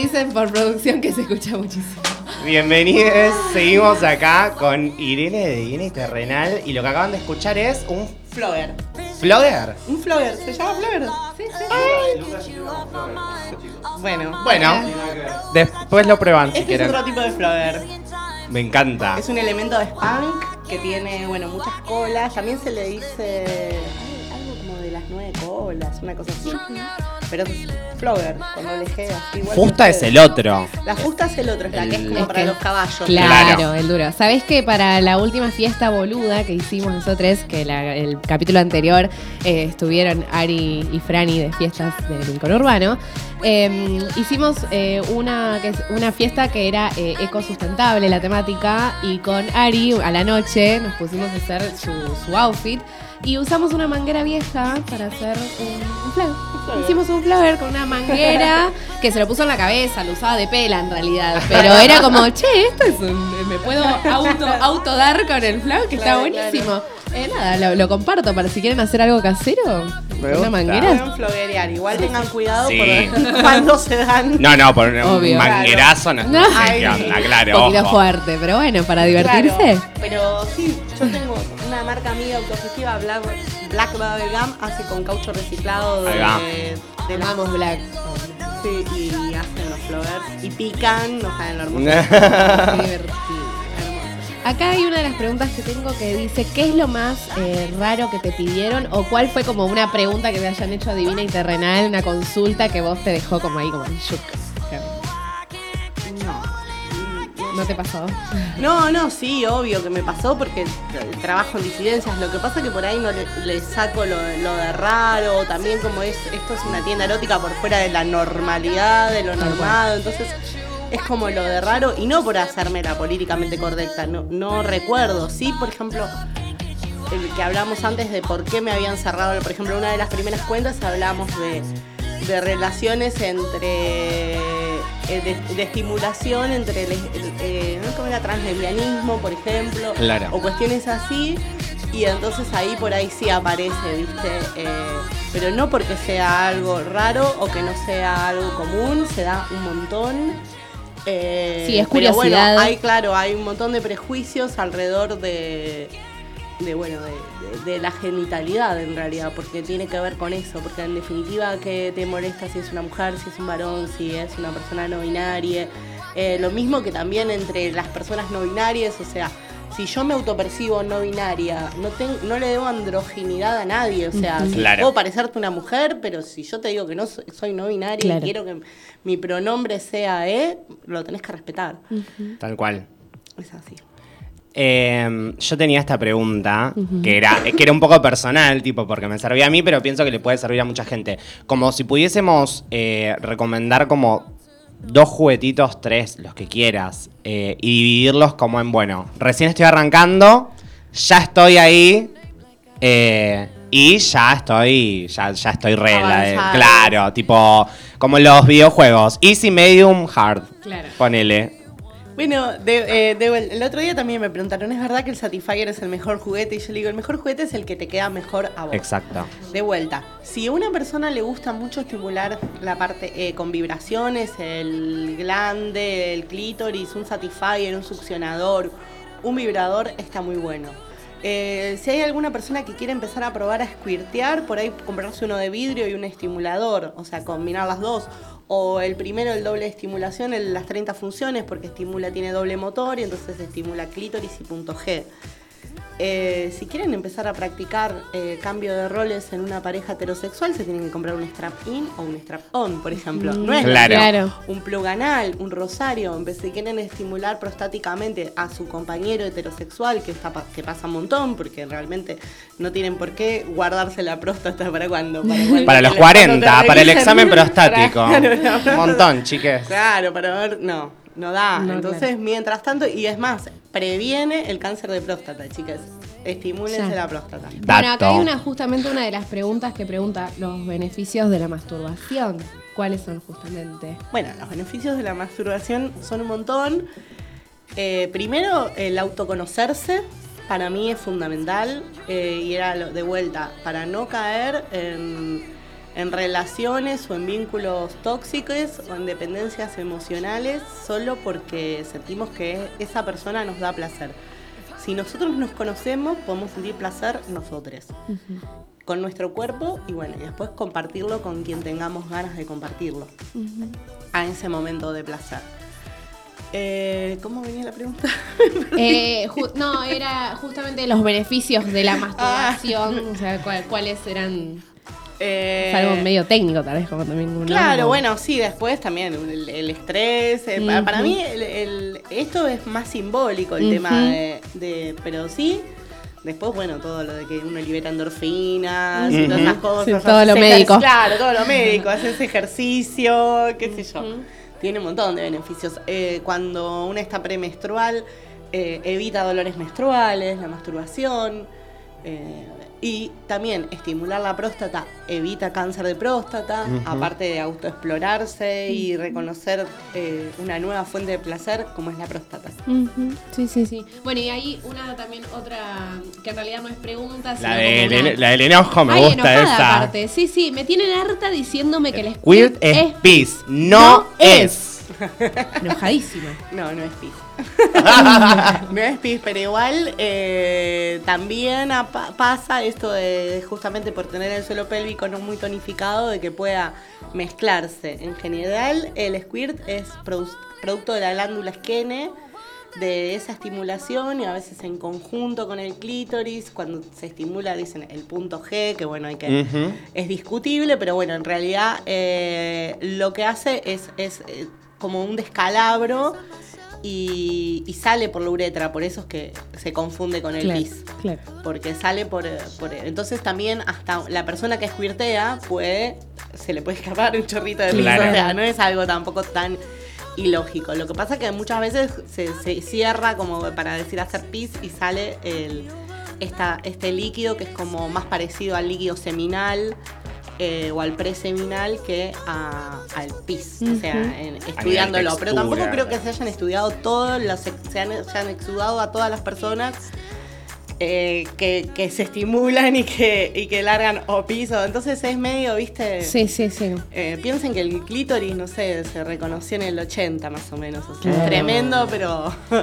dicen por producción que se escucha muchísimo. Bienvenidos, seguimos acá con Irene de Irene Terrenal y lo que acaban de escuchar es un Flogger. flogger. Un flogger, ¿se llama flogger? Sí, sí. Bueno, Bueno, después lo prueban si este es quieren. otro tipo de flogger. Me encanta. Es un elemento de spunk que tiene, bueno, muchas colas. También se le dice ay, algo como de las nueve colas, una cosa así. Pero es flogger, cuando le así igual Fusta es el otro. La fusta es el otro, es la que es como para que- los caballos. Claro, Claro. el duro. ¿Sabés que para la última fiesta boluda que hicimos nosotros, que la- el capítulo anterior eh, estuvieron Ari y Franny de fiestas del Rincón Urbano, eh, hicimos eh, una, que es una fiesta que era eh, ecosustentable, la temática, y con Ari a la noche nos pusimos a hacer su, su outfit. Y usamos una manguera vieja para hacer un, un flogger. Hicimos un flogger con una manguera [LAUGHS] que se lo puso en la cabeza, lo usaba de pela en realidad. Pero era como, che, esto es un. Me puedo auto, auto dar con el flogger, que Claro, está buenísimo. Eh, nada, lo, lo comparto para si quieren hacer algo casero. Me una gusta. manguera. Pueden floguerear. Igual tengan cuidado Sí. por [LAUGHS] cuando se dan. No, no, por un Obvio. manguerazo no, No. sé qué onda, Un claro. poquito ojo. fuerte, pero bueno, para divertirse. Claro, pero sí, yo tengo una marca amiga autogestiva, Black, Black Bubblegum, hace con caucho reciclado de, de Amamos Black. Sí, y hacen los flowers y pican, no saben lo hermoso. [LAUGHS] Divertido. Acá hay una de las preguntas que tengo que dice, ¿qué es lo más eh, raro que te pidieron? ¿O cuál fue como una pregunta que te hayan hecho divina y terrenal, una consulta que vos te dejó como ahí, como shook? No. ¿No te pasó? [LAUGHS] No, no, sí, obvio que me pasó porque trabajo en disidencias. Lo que pasa que por ahí no le, le saco lo, lo de raro. También como es, esto es una tienda erótica por fuera de la normalidad, de lo normado. Entonces es como lo de raro y no por hacerme la políticamente correcta. No, no recuerdo. Sí, por ejemplo, el que hablamos antes de por qué me habían cerrado, por ejemplo, una de las primeras cuentas hablamos de, de relaciones entre. Eh, de, de estimulación entre el, el- eh, ¿no? ¿Cómo era translevianismo, por ejemplo, Claro. o cuestiones así, y entonces ahí por ahí sí aparece, ¿viste? Eh, pero no porque sea algo raro o que no sea algo común, se da un montón. Eh, Sí, es pero bueno, curiosidad. hay, claro, hay un montón de prejuicios alrededor de, de bueno, de, de- de la genitalidad en realidad, porque tiene que ver con eso, porque en definitiva que te molesta si es una mujer, si es un varón, si es una persona no binaria, Eh, lo mismo que también entre las personas no binarias, o sea, si yo me autopercibo no binaria, no, ten- no le debo androginidad a nadie, o sea, Claro. puedo parecerte una mujer, pero si yo te digo que no soy, soy no binaria Claro. y quiero que mi pronombre sea E, lo tenés que respetar. Tal cual. Es así. Eh, yo tenía esta pregunta que, era, que era un poco personal, tipo, porque me servía a mí, pero pienso que le puede servir a mucha gente. Como si pudiésemos eh, recomendar como dos juguetitos, tres, los que quieras, eh, y dividirlos como en, bueno, recién estoy arrancando, ya estoy ahí, eh, y ya estoy, ya, ya estoy re, la de- Avanzado. claro, tipo, como los videojuegos, easy, medium, hard, Claro. ponele. Bueno, de- eh, de el otro día también me preguntaron, ¿es verdad que el Satisfyer es el mejor juguete? Y yo le digo, el mejor juguete es el que te queda mejor a vos. Exacto. De vuelta, si a una persona le gusta mucho estimular la parte eh, con vibraciones, el glande, el clítoris, un Satisfyer, un succionador, un vibrador, está muy bueno. Eh, si hay alguna persona que quiere empezar a probar a squirtear, por ahí comprarse uno de vidrio y un estimulador, o sea, combinar las dos. O el primero, el doble de estimulación, las 30 funciones, porque estimula, tiene doble motor y entonces estimula clítoris y punto G. eh, si quieren empezar a practicar eh, cambio de roles en una pareja heterosexual, se tienen que comprar un strap-in o un strap-on, por ejemplo. No es Claro. Claro. un plug anal, un rosario, si quieren estimular prostáticamente a su compañero heterosexual, que, está, que pasa un montón, porque realmente no tienen por qué guardarse la próstata para cuando. Para, cuando Para te los le- cuando 40, te para el examen [LAUGHS] prostático. Un montón, chiques. Claro, para ver, no, no da. No, Entonces, claro. mientras tanto, y es más, previene el cáncer de próstata, chicas. Estimúlense Ya. la próstata. Bueno, acá hay una, justamente una de las preguntas que pregunta los beneficios de la masturbación. ¿Cuáles son justamente? Bueno, los beneficios de la masturbación son un montón. Eh, primero, el autoconocerse para mí es fundamental eh, y era de vuelta para no caer en, en relaciones o en vínculos tóxicos o en dependencias emocionales solo porque sentimos que esa persona nos da placer. Si nosotros nos conocemos, podemos sentir placer nosotros con nuestro cuerpo y bueno, y después compartirlo con quien tengamos ganas de compartirlo a ese momento de placer. Eh, ¿Cómo venía la pregunta? [LAUGHS] Eh, no, era justamente los beneficios de la masturbación. O sea, cuál- cuáles eran. Eh, Es algo medio técnico, tal vez, como también. Claro, bueno, sí, después también el, el estrés. eh, pa- Para mí el- el- esto es más simbólico el tema de, de- Pero sí, después, bueno, todo lo de que uno libera endorfinas y todas esas cosas. Sí, todo lo médico. Claro, todo lo médico, haces ejercicio, qué sé yo. Tiene un montón de beneficios. Eh, cuando una está premenstrual, eh, evita dolores menstruales, la masturbación. eh, y también estimular la próstata evita cáncer de próstata, aparte de autoexplorarse y reconocer eh, una nueva fuente de placer como es la próstata. Sí, sí, sí. Bueno, y hay una también otra que en realidad no es pregunta, sino La una- ene- la del enojo me Ay, gusta esa. aparte. Sí, sí, me tienen harta diciéndome que el Weird squirt es es pis, no, no es. [LAUGHS] enojadísima. No, no es pis. [LAUGHS] no es pis, pero igual eh, también pasa esto de justamente por tener el suelo pélvico no muy tonificado, de que pueda mezclarse. En general, el squirt es produ- producto de la glándula esquene, de esa estimulación y a veces en conjunto con el clítoris, cuando se estimula, dicen el punto G, que bueno, hay que es discutible, pero bueno, en realidad eh, lo que hace es, es eh, como un descalabro y, y sale por la uretra, por eso es que se confunde con el Claro, pis. claro. Porque sale por, eh, por- Entonces también hasta la persona que squirtea puede. Se le puede escapar un chorrito de pis. Claro. O sea, no es algo tampoco tan ilógico. Lo que pasa es que muchas veces se, se cierra como para decir hacer pis y sale el, esta, este líquido que es como más parecido al líquido seminal. Eh, o al preseminal que a- al pis, o sea, en- estudiándolo. Pero tampoco creo que se hayan estudiado todos, los, se, han, se han exudado a todas las personas eh, que, que se estimulan y que, y que largan o piso. Entonces es medio, viste. Sí, sí, sí. Eh, piensen que el clítoris, no sé, se reconoció en el 80 más o menos. O sea, es tremendo, pero, [LAUGHS]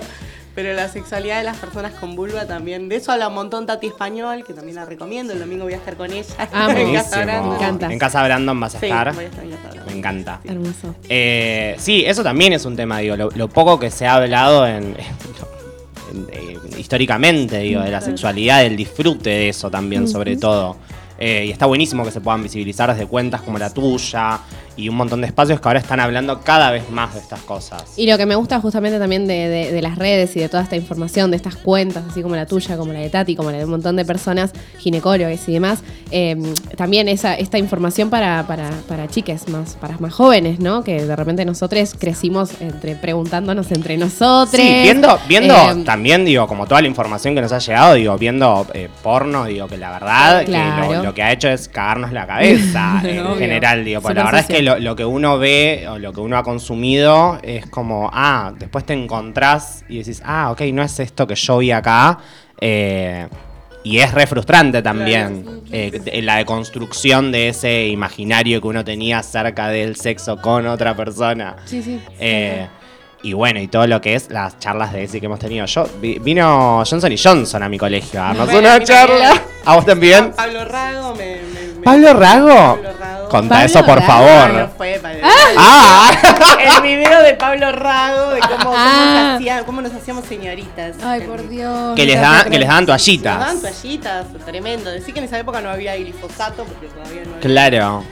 pero la sexualidad de las personas con vulva también. De eso habla un montón Tati Español, que también la recomiendo. El domingo voy a estar con ella. Amo. [LAUGHS] en Buenísimo. Casa Grande. Me encanta. En Casa Brandon vas a Sí, estar. voy a estar en Casa Grande. Me encanta. Hermoso. Eh, sí, eso también es un tema, digo, lo, lo poco que se ha hablado en, [LAUGHS] en- eh, históricamente, digo, de la sexualidad, del disfrute de eso también, sobre todo. Eh, y está buenísimo que se puedan visibilizar desde cuentas como la tuya y un montón de espacios que ahora están hablando cada vez más de estas cosas. Y lo que me gusta justamente también de, de- de las redes y de toda esta información, de estas cuentas, así como la tuya, como la de Tati, como la de un montón de personas, ginecólogos y demás, eh, también esa, esta información para, para, para chiques más, para más jóvenes, ¿no? Que de repente nosotros crecimos entre preguntándonos entre nosotros. Sí, viendo, viendo Eh, también, digo, como toda la información que nos ha llegado, digo, viendo eh, porno, digo, que la verdad que lo, lo que ha hecho es cagarnos la cabeza [LAUGHS] en Obvio. general, digo, porque la verdad es que. Lo, lo que uno ve o lo que uno ha consumido es como, ah, después te encontrás y decís, ah, ok, no es esto que yo vi acá. eh, y es re frustrante también eh, la deconstrucción de ese imaginario que uno tenía acerca del sexo con otra persona. Sí, sí. Eh, y bueno, y todo lo que es las charlas de ese que hemos tenido. Yo vi- vino Johnson y Johnson a mi colegio a darnos Bueno, una charla. también. ¿A vos también? Pablo Rago me. me- me- ¿Pablo Rago? Pablo Rago. Contá Pablo eso, por Rago. Ah, no favor. fue para- Ah, El video de Pablo Rago, de cómo, cómo Ah. se hacía- cómo nos hacíamos señoritas. Ay, por Dios. Que les, da- que les daban Nos daban toallitas. toallitas, tremendo. Decir que en esa época no había glifosato porque todavía no había. Claro.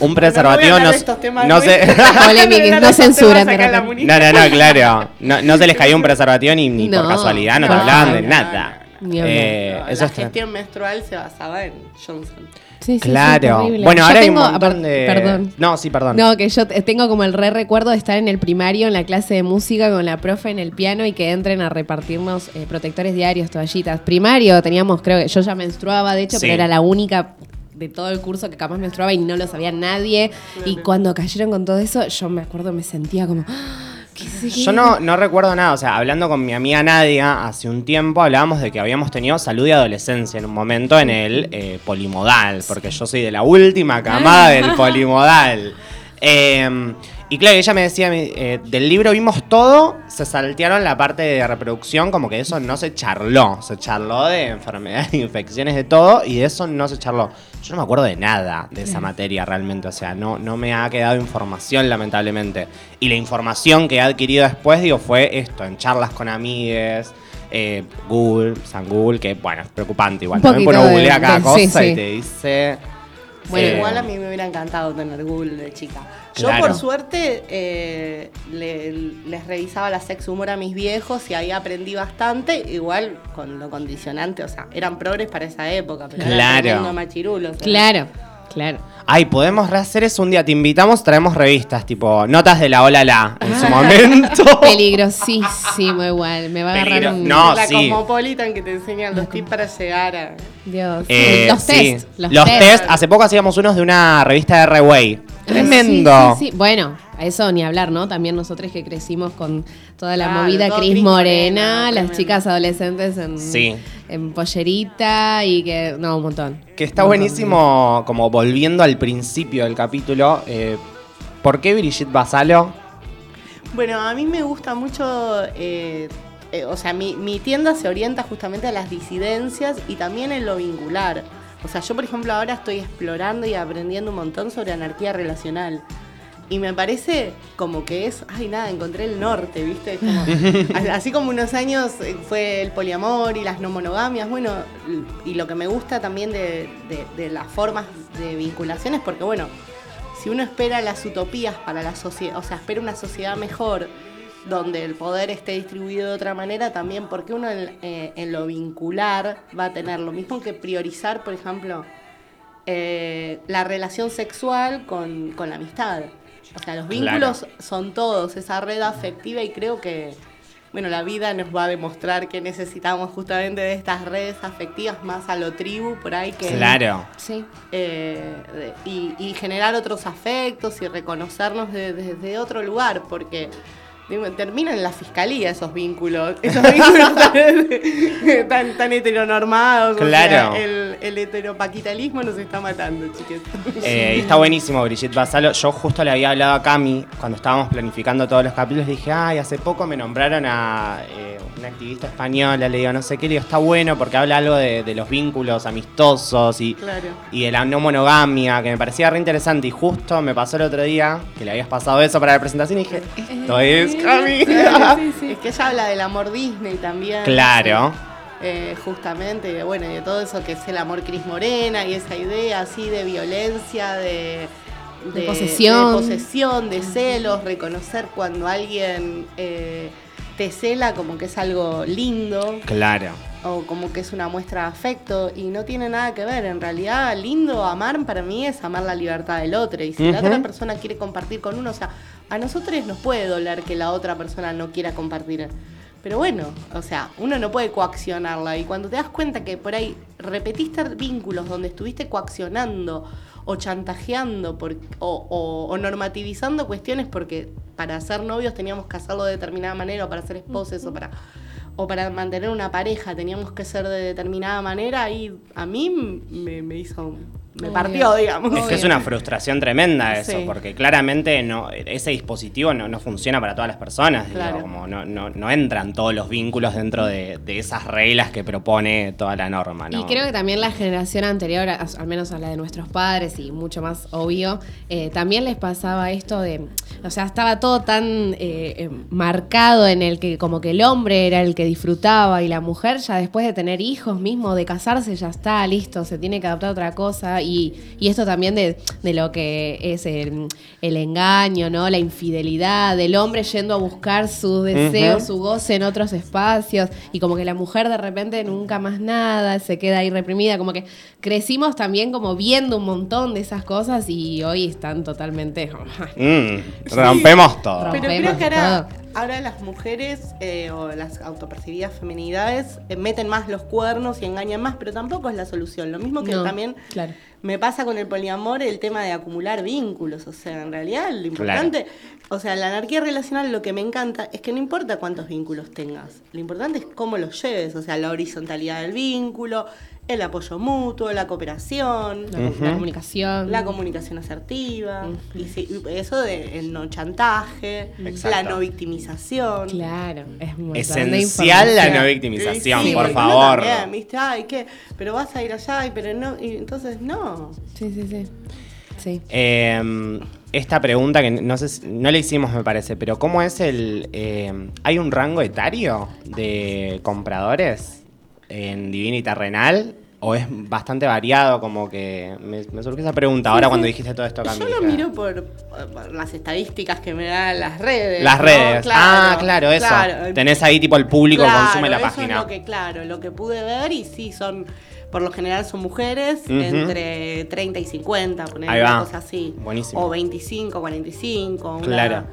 Un preservativo no, no, [LAUGHS] no censuran. No, no, no, claro. No, no se les cayó un [LAUGHS] preservativo ni, ni por casualidad, no no, te hablaban de nada. Eh, No, eso la gestión menstrual se basaba en Johnson. Sí, sí, sí, Claro. terrible. bueno, Yo ahora hay un tengo- montón apar- de. Perdón. No, sí, perdón. No, que yo te- tengo como el re recuerdo de estar en el primario en la clase de música con la profe en el piano y que entren a repartirnos eh, protectores diarios, toallitas. Primario teníamos, creo que yo ya menstruaba, de hecho, Sí. pero era la única de todo el curso que capaz menstruaba y no lo sabía nadie. Y cuando cayeron con todo eso, yo me acuerdo, me sentía como. "Ah, ¿qué sé qué?". Yo no, no recuerdo nada, o sea, hablando con mi amiga Nadia hace un tiempo hablábamos de que habíamos tenido salud y adolescencia en un momento en el eh, polimodal, porque yo soy de la última camada [LAUGHS] del polimodal. Eh, y claro, ella me decía, eh, del libro vimos todo, se saltearon la parte de reproducción, como que eso no se charló, se charló de enfermedades, [LAUGHS] infecciones, de todo, y de eso no se charló. Yo no me acuerdo de nada de esa materia realmente, o sea, no, no me ha quedado información lamentablemente. Y la información que he adquirido después, digo, fue esto, en charlas con amigues, eh, Google, San Google, que bueno, es preocupante igual. Un También uno googlea cada cosa sí, y te dice... Bueno, eh, igual a mí me hubiera encantado tener Google de chica. Yo Claro. por suerte eh, le- les revisaba la sex humor a mis viejos y ahí aprendí bastante, igual con lo condicionante, o sea, eran progres para esa época, pero Claro. era tremendo machirulo. o sea. Claro, claro. Ay, podemos rehacer eso un día. Te invitamos, traemos revistas, tipo notas de la Ola La en su momento. [LAUGHS] Peligrosísimo igual. Me va a agarrar Peligro- un. no. la sí. Cosmopolitan que te enseñan los tips para llegar a... Dios. Eh, los sí. test. Los, Los, test. Hace poco hacíamos unos de una revista de R-Way. Tremendo. Sí, sí, sí. Bueno, a eso ni hablar, ¿no? También nosotros que crecimos con toda la Claro, movida Cris Morena, Morena, las chicas adolescentes en, Sí. en pollerita y que. No, un montón. Que está buenísimo, como volviendo al principio del capítulo. eh, ¿Por qué Brigitte Basalo? Bueno, a mí me gusta mucho, eh, eh, o sea, mi, mi tienda se orienta justamente a las disidencias y también en lo vincular. O sea, yo por ejemplo ahora estoy explorando y aprendiendo un montón sobre anarquía relacional. Y me parece como que es, ay nada, encontré el norte, ¿viste? Como- [LAUGHS] así como unos años eh, fue el poliamor y las no monogamias, bueno, y lo que me gusta también de, de- de las formas de vinculaciones, porque bueno, si uno espera las utopías para la sociedad, o sea, espera una sociedad mejor, donde el poder esté distribuido de otra manera, también porque uno en, eh, en lo vincular va a tener lo mismo que priorizar, por ejemplo, eh, la relación sexual con, con la amistad. O sea, los Claro. vínculos son todos, esa red afectiva y creo que, bueno, la vida nos va a demostrar que necesitamos justamente de estas redes afectivas más a lo tribu, por ahí que... Claro. Sí. eh, y, y generar otros afectos y reconocernos de- desde otro lugar, porque terminan en la fiscalía esos vínculos, esos vínculos [LAUGHS] tan, tan, tan heteronormados. o sea, Claro. El, el heteropaquitalismo nos está matando, chiques. Eh, está buenísimo Brigitte Basalo. Yo justo le había hablado a Cami cuando estábamos planificando todos los capítulos. Dije, ay, hace poco me nombraron a eh, una activista española. Le digo, no sé qué. Le digo, está bueno porque habla algo de, de los vínculos amistosos y, Claro. y de la no monogamia, que me parecía re interesante. Y justo me pasó el otro día que le habías pasado eso para la presentación y dije, esto es Cami. Es que ella habla del amor Disney también. claro. Eh, justamente, de, bueno, y de todo eso que es el amor Cris Morena y esa idea así de violencia, de, De posesión. de posesión, de celos, reconocer cuando alguien eh, te cela como que es algo lindo Claro. o como que es una muestra de afecto y no tiene nada que ver. En realidad, lindo amar para mí es amar la libertad del otro. Y si la otra persona quiere compartir con uno, o sea, a nosotros nos puede doler que la otra persona no quiera compartir. Pero bueno, o sea, uno no puede coaccionarla. Y cuando te das cuenta que por ahí repetiste vínculos donde estuviste coaccionando o chantajeando por- o, o- o normativizando cuestiones porque para ser novios teníamos que hacerlo de determinada manera o para ser esposos o para o para mantener una pareja teníamos que ser de determinada manera y a mí me, me hizo me Obvio. partió, digamos. Es que es una frustración tremenda eso, Sí. porque claramente no, ese dispositivo no, no funciona para todas las personas. digo, Claro. como no, no, no entran todos los vínculos dentro de, de esas reglas que propone toda la norma. ¿no? Y creo que también la generación anterior, al menos a la de nuestros padres y mucho más obvio, eh, también les pasaba esto de, o sea, estaba todo tan eh, eh, marcado en el que como que el hombre era el que disfrutaba y la mujer ya después de tener hijos mismo, de casarse, ya está, listo, se tiene que adaptar a otra cosa. Y, y esto también de, de lo que es el, el engaño, ¿no? La infidelidad, del hombre yendo a buscar sus deseos, Ujú. su goce en otros espacios y como que la mujer de repente nunca más nada, se queda ahí reprimida, como que crecimos también como viendo un montón de esas cosas y hoy están totalmente... [LAUGHS] Mm, rompemos todo. Pero Rompemos creo que ahora, todo. Ahora las mujeres eh, o las autopercibidas feminidades eh, meten más los cuernos y engañan más, pero tampoco es la solución. Lo mismo que No, también claro. me pasa con el poliamor, el tema de acumular vínculos. O sea, en realidad lo importante, o sea, la anarquía relacional lo que me encanta es que no importa cuántos vínculos tengas, lo importante es cómo los lleves, o sea, la horizontalidad del vínculo, el apoyo mutuo, la cooperación. La, la comunicación. La comunicación asertiva, y sí, y eso de el no chantaje, Exacto. la no victimización. Claro, es de Esencial la no victimización, Sí, por favor. también, ¿viste? Ay, ¿qué? Pero vas a ir allá, y pero no, y entonces no. Sí, sí, sí. Sí. Eh, esta pregunta que no sé, si- no le hicimos me parece, pero ¿cómo es el... eh, ¿Hay un rango etario de compradores en Divina y Terrenal? ¿O es bastante variado? Como que me, me surgió esa pregunta ahora cuando dijiste todo esto, Cami. Yo lo miro por, por las estadísticas que me dan las redes. Las ¿no? redes. ah, claro, eso. claro. Tenés ahí tipo el público que Claro, consume la eso página. Es lo que, claro, lo que pude ver y sí, son, por lo general son mujeres entre 30 y 50, poner Ahí una va. cosa así. Buenísimo. O 25, 45, una, Claro.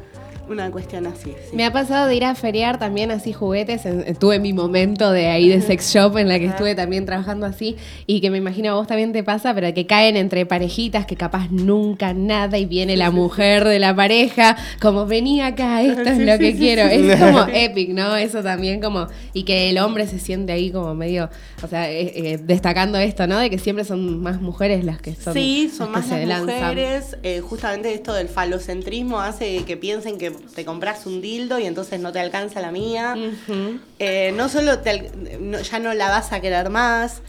Una cuestión así. sí. Me ha pasado de ir a feriar también así juguetes. en- tuve mi momento de ahí de sex shop en la que estuve también trabajando así. Y que me imagino a vos también te pasa, pero que caen entre parejitas que capaz nunca nada y viene la mujer de la pareja, como vení acá, esto es lo que quiero. Es como [LAUGHS] epic, ¿no? Eso también como. Y que el hombre se siente ahí como medio. O sea, eh, eh, destacando esto, ¿no? De que siempre son más mujeres las que son. Sí, son más que las mujeres. eh, justamente esto del falocentrismo hace que piensen que te compras un dildo y entonces no te alcanza la mía. Eh, no solo te no- ya no la vas a querer más.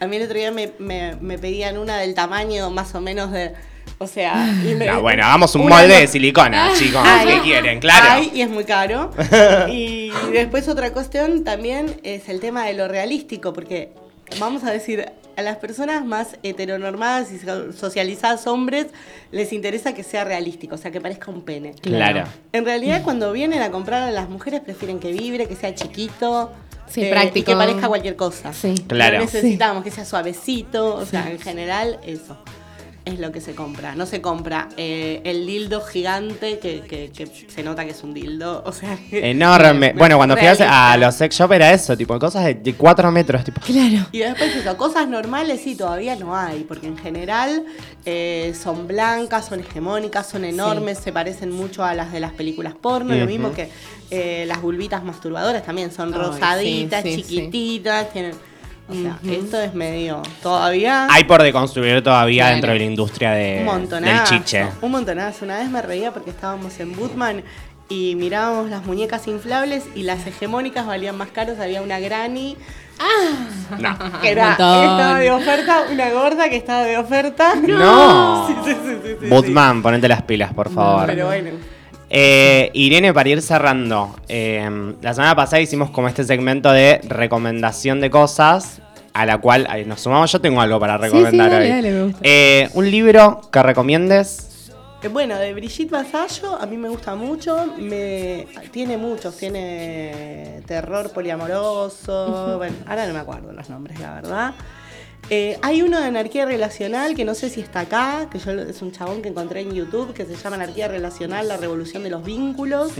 A mí el otro día me, me- me pedían una del tamaño más o menos de. O sea. y me- No, [LAUGHS] bueno, hagamos un molde de silicona, [LAUGHS] chicos. Ay, ¿Qué quieren? Claro. ay, y es muy caro. [LAUGHS] y después otra cuestión también es el tema de lo realístico, porque vamos a decir, a las personas más heteronormadas y so- socializadas hombres les interesa que sea realístico, o sea, que parezca un pene. Claro. En realidad, cuando vienen a comprar a las mujeres, prefieren que vibre, que sea chiquito. Sí, eh, práctico. Y que parezca cualquier cosa. Sí. Claro. Necesitamos que sea suavecito, o sea, en general, eso es lo que se compra. No se compra eh, el dildo gigante que, que- que se nota que es un dildo, [LAUGHS] o sea... Enorme. Bueno, cuando fui a, los sex shop era eso, tipo, cosas de, de 4 metros, tipo. Claro. Y después eso, cosas normales sí todavía no hay, porque en general eh, son blancas, son hegemónicas, son enormes, se parecen mucho a las de las películas porno, lo mismo que eh, las vulvitas masturbadoras también son Ay, rosaditas, sí, sí, chiquititas, tienen... O sea, esto es medio... Todavía... Hay por deconstruir todavía Claro. dentro de la industria de, un del chiche. Un montonazo. Una vez me reía porque estábamos en Bootman y mirábamos las muñecas inflables y las hegemónicas valían más caros. Había una granny No. que era, estaba de oferta, una gorda que estaba de oferta. No. [LAUGHS] Sí, sí, sí, sí, sí, Bootman, ponete las pilas, por favor. Pero bueno. Eh, Irene, para ir cerrando, eh, la semana pasada hicimos como este segmento de recomendación de cosas, a la cual ay, nos sumamos. Yo tengo algo para Sí, sí, recomendar dale, hoy. dale, me gusta. Eh, un libro que recomiendes. Eh, Bueno, de Brigitte Vasallo a mí me gusta mucho. Me, tiene muchos. Tiene terror poliamoroso. Bueno, ahora no me acuerdo los nombres, la verdad. Eh, hay uno de anarquía relacional que no sé si está acá, que yo es un chabón que encontré en YouTube que se llama Anarquía Relacional, la revolución de los vínculos.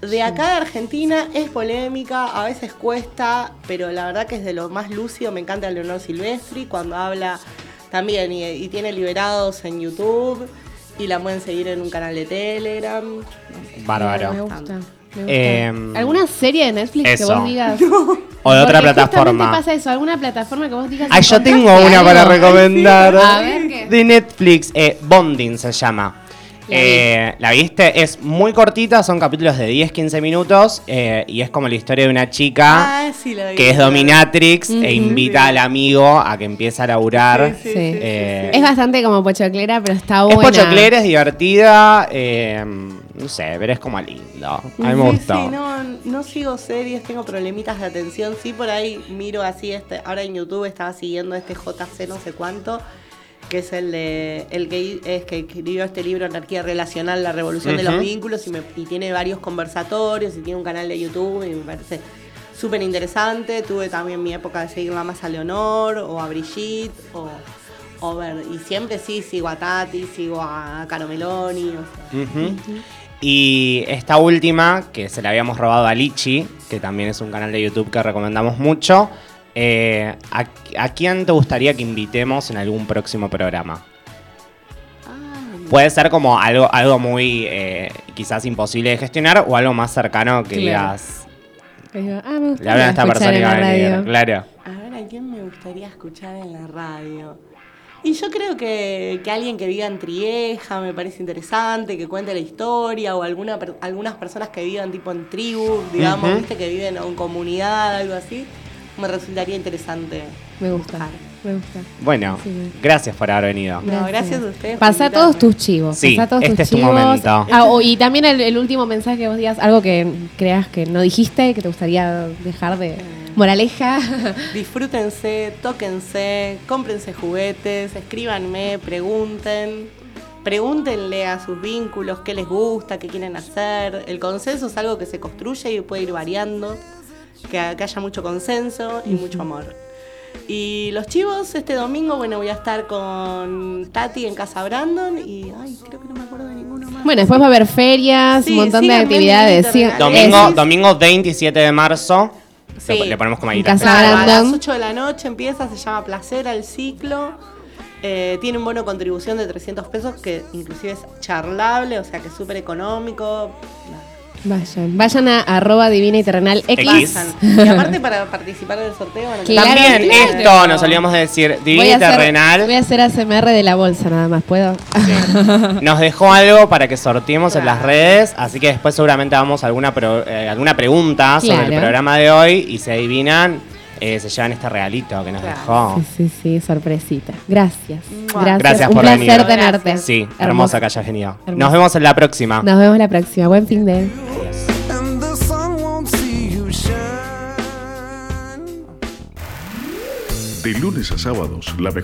De acá de Argentina es polémica, a veces cuesta, pero la verdad que es de lo más lúcido. Me encanta Leonor Silvestri cuando habla también y, y tiene liberados en YouTube y la pueden seguir en un canal de Telegram. Bárbaro. Me gusta. Em, ¿Alguna serie de Netflix que vos digas? [LAUGHS] o de otra Porque plataforma. justamente pasa eso, alguna plataforma que vos digas. Ay, yo tengo ¿encontraste una algo? para recomendar. A ver, ¿qué? De Netflix. Eh, Bonding se llama. La vi. Eh, ¿La viste? Es muy cortita, son capítulos de 10-15 minutos. eh, y es como la historia de una chica Ah, sí, lo vi. que es dominatrix e invita al amigo a que empiece a laburar. Sí, sí, Sí. sí, Eh, Es bastante como pochoclera, pero está Es buena. pochoclera, es divertida. eh, no sé, pero es como lindo. A mí me gustó. Sí, no, no sigo series, tengo problemitas de atención. Sí, por ahí miro así, este, ahora en YouTube estaba siguiendo este JC no sé cuánto, que es el de el que es que escribió este libro Anarquía Relacional, la revolución de los vínculos, y, me- y tiene varios conversatorios y tiene un canal de YouTube y me parece súper interesante. Tuve también mi época de seguirla más a Leonor o a Brigitte o, o ver, y siempre sí sigo a Tati, sigo a Caro Meloni, o sea, Ujú. Y esta última, que se la habíamos robado a Lichi, que también es un canal de YouTube que recomendamos mucho. eh, ¿a, a quién te gustaría que invitemos en algún próximo programa? ah, Puede ser como algo, algo muy eh, quizás imposible de gestionar o algo más cercano que Claro. digas. Digo, ah, me Le hablan a esta gustaría persona en va a la venir. radio. Claro. A ver, ¿a quién me gustaría escuchar en la radio? Y yo creo que, que alguien que viva en Trieja me parece interesante, que cuente la historia, o alguna, per- algunas personas que vivan tipo en tribu, digamos, viste, que viven en comunidad, algo así, me resultaría interesante. Me gusta, me gusta. Bueno, Sí, gracias por haber venido. No, gracias a ustedes. Pasá todos tus chivos. Sí, pasá todos este tus es tu chivos. momento. Ah, y también el, el último mensaje que vos digas, algo que creas que no dijiste, que te gustaría dejar de moraleja. Disfrútense, tóquense, cómprense juguetes, escríbanme, pregunten. Pregúntenle a sus vínculos qué les gusta, qué quieren hacer. El consenso es algo que se construye y puede ir variando. Que, que haya mucho consenso y mucho amor. Y los chivos, este domingo, bueno, voy a estar con Tati en Casa Brandon y, ay, creo que no me acuerdo de ninguno más. bueno, después va a haber ferias, Sí, un montón de actividades. Sí, Domingo, domingo 27 de marzo. Sí. Le, le ponemos como ahí. Claro, a las Brandon. 8 de la noche empieza, se llama Placer al ciclo. Eh, tiene un bono de contribución de 300 pesos que inclusive es charlable, o sea que es súper económico. Vayan, vayan a arroba divina y terrenal X. Y aparte para participar del sorteo van a tener- Claro, También claro. esto nos olvidamos de decir, Divina y Terrenal. voy a hacer ASMR de la bolsa nada más, ¿puedo? [LAUGHS] nos dejó algo para que sorteemos en las redes, así que después seguramente vamos a alguna, pro- eh, alguna pregunta sobre el programa de hoy y si adivinan, eh, se llevan este regalito que nos Claro. dejó. Sí, sí, sí, sorpresita. Gracias. Mua. Gracias, Gracias un por placer venir. tenerte. Sí, hermosa que hayas venido. Hermosa. Nos vemos en la próxima. Nos vemos la próxima. Buen fin de. De lunes a sábados, la mejor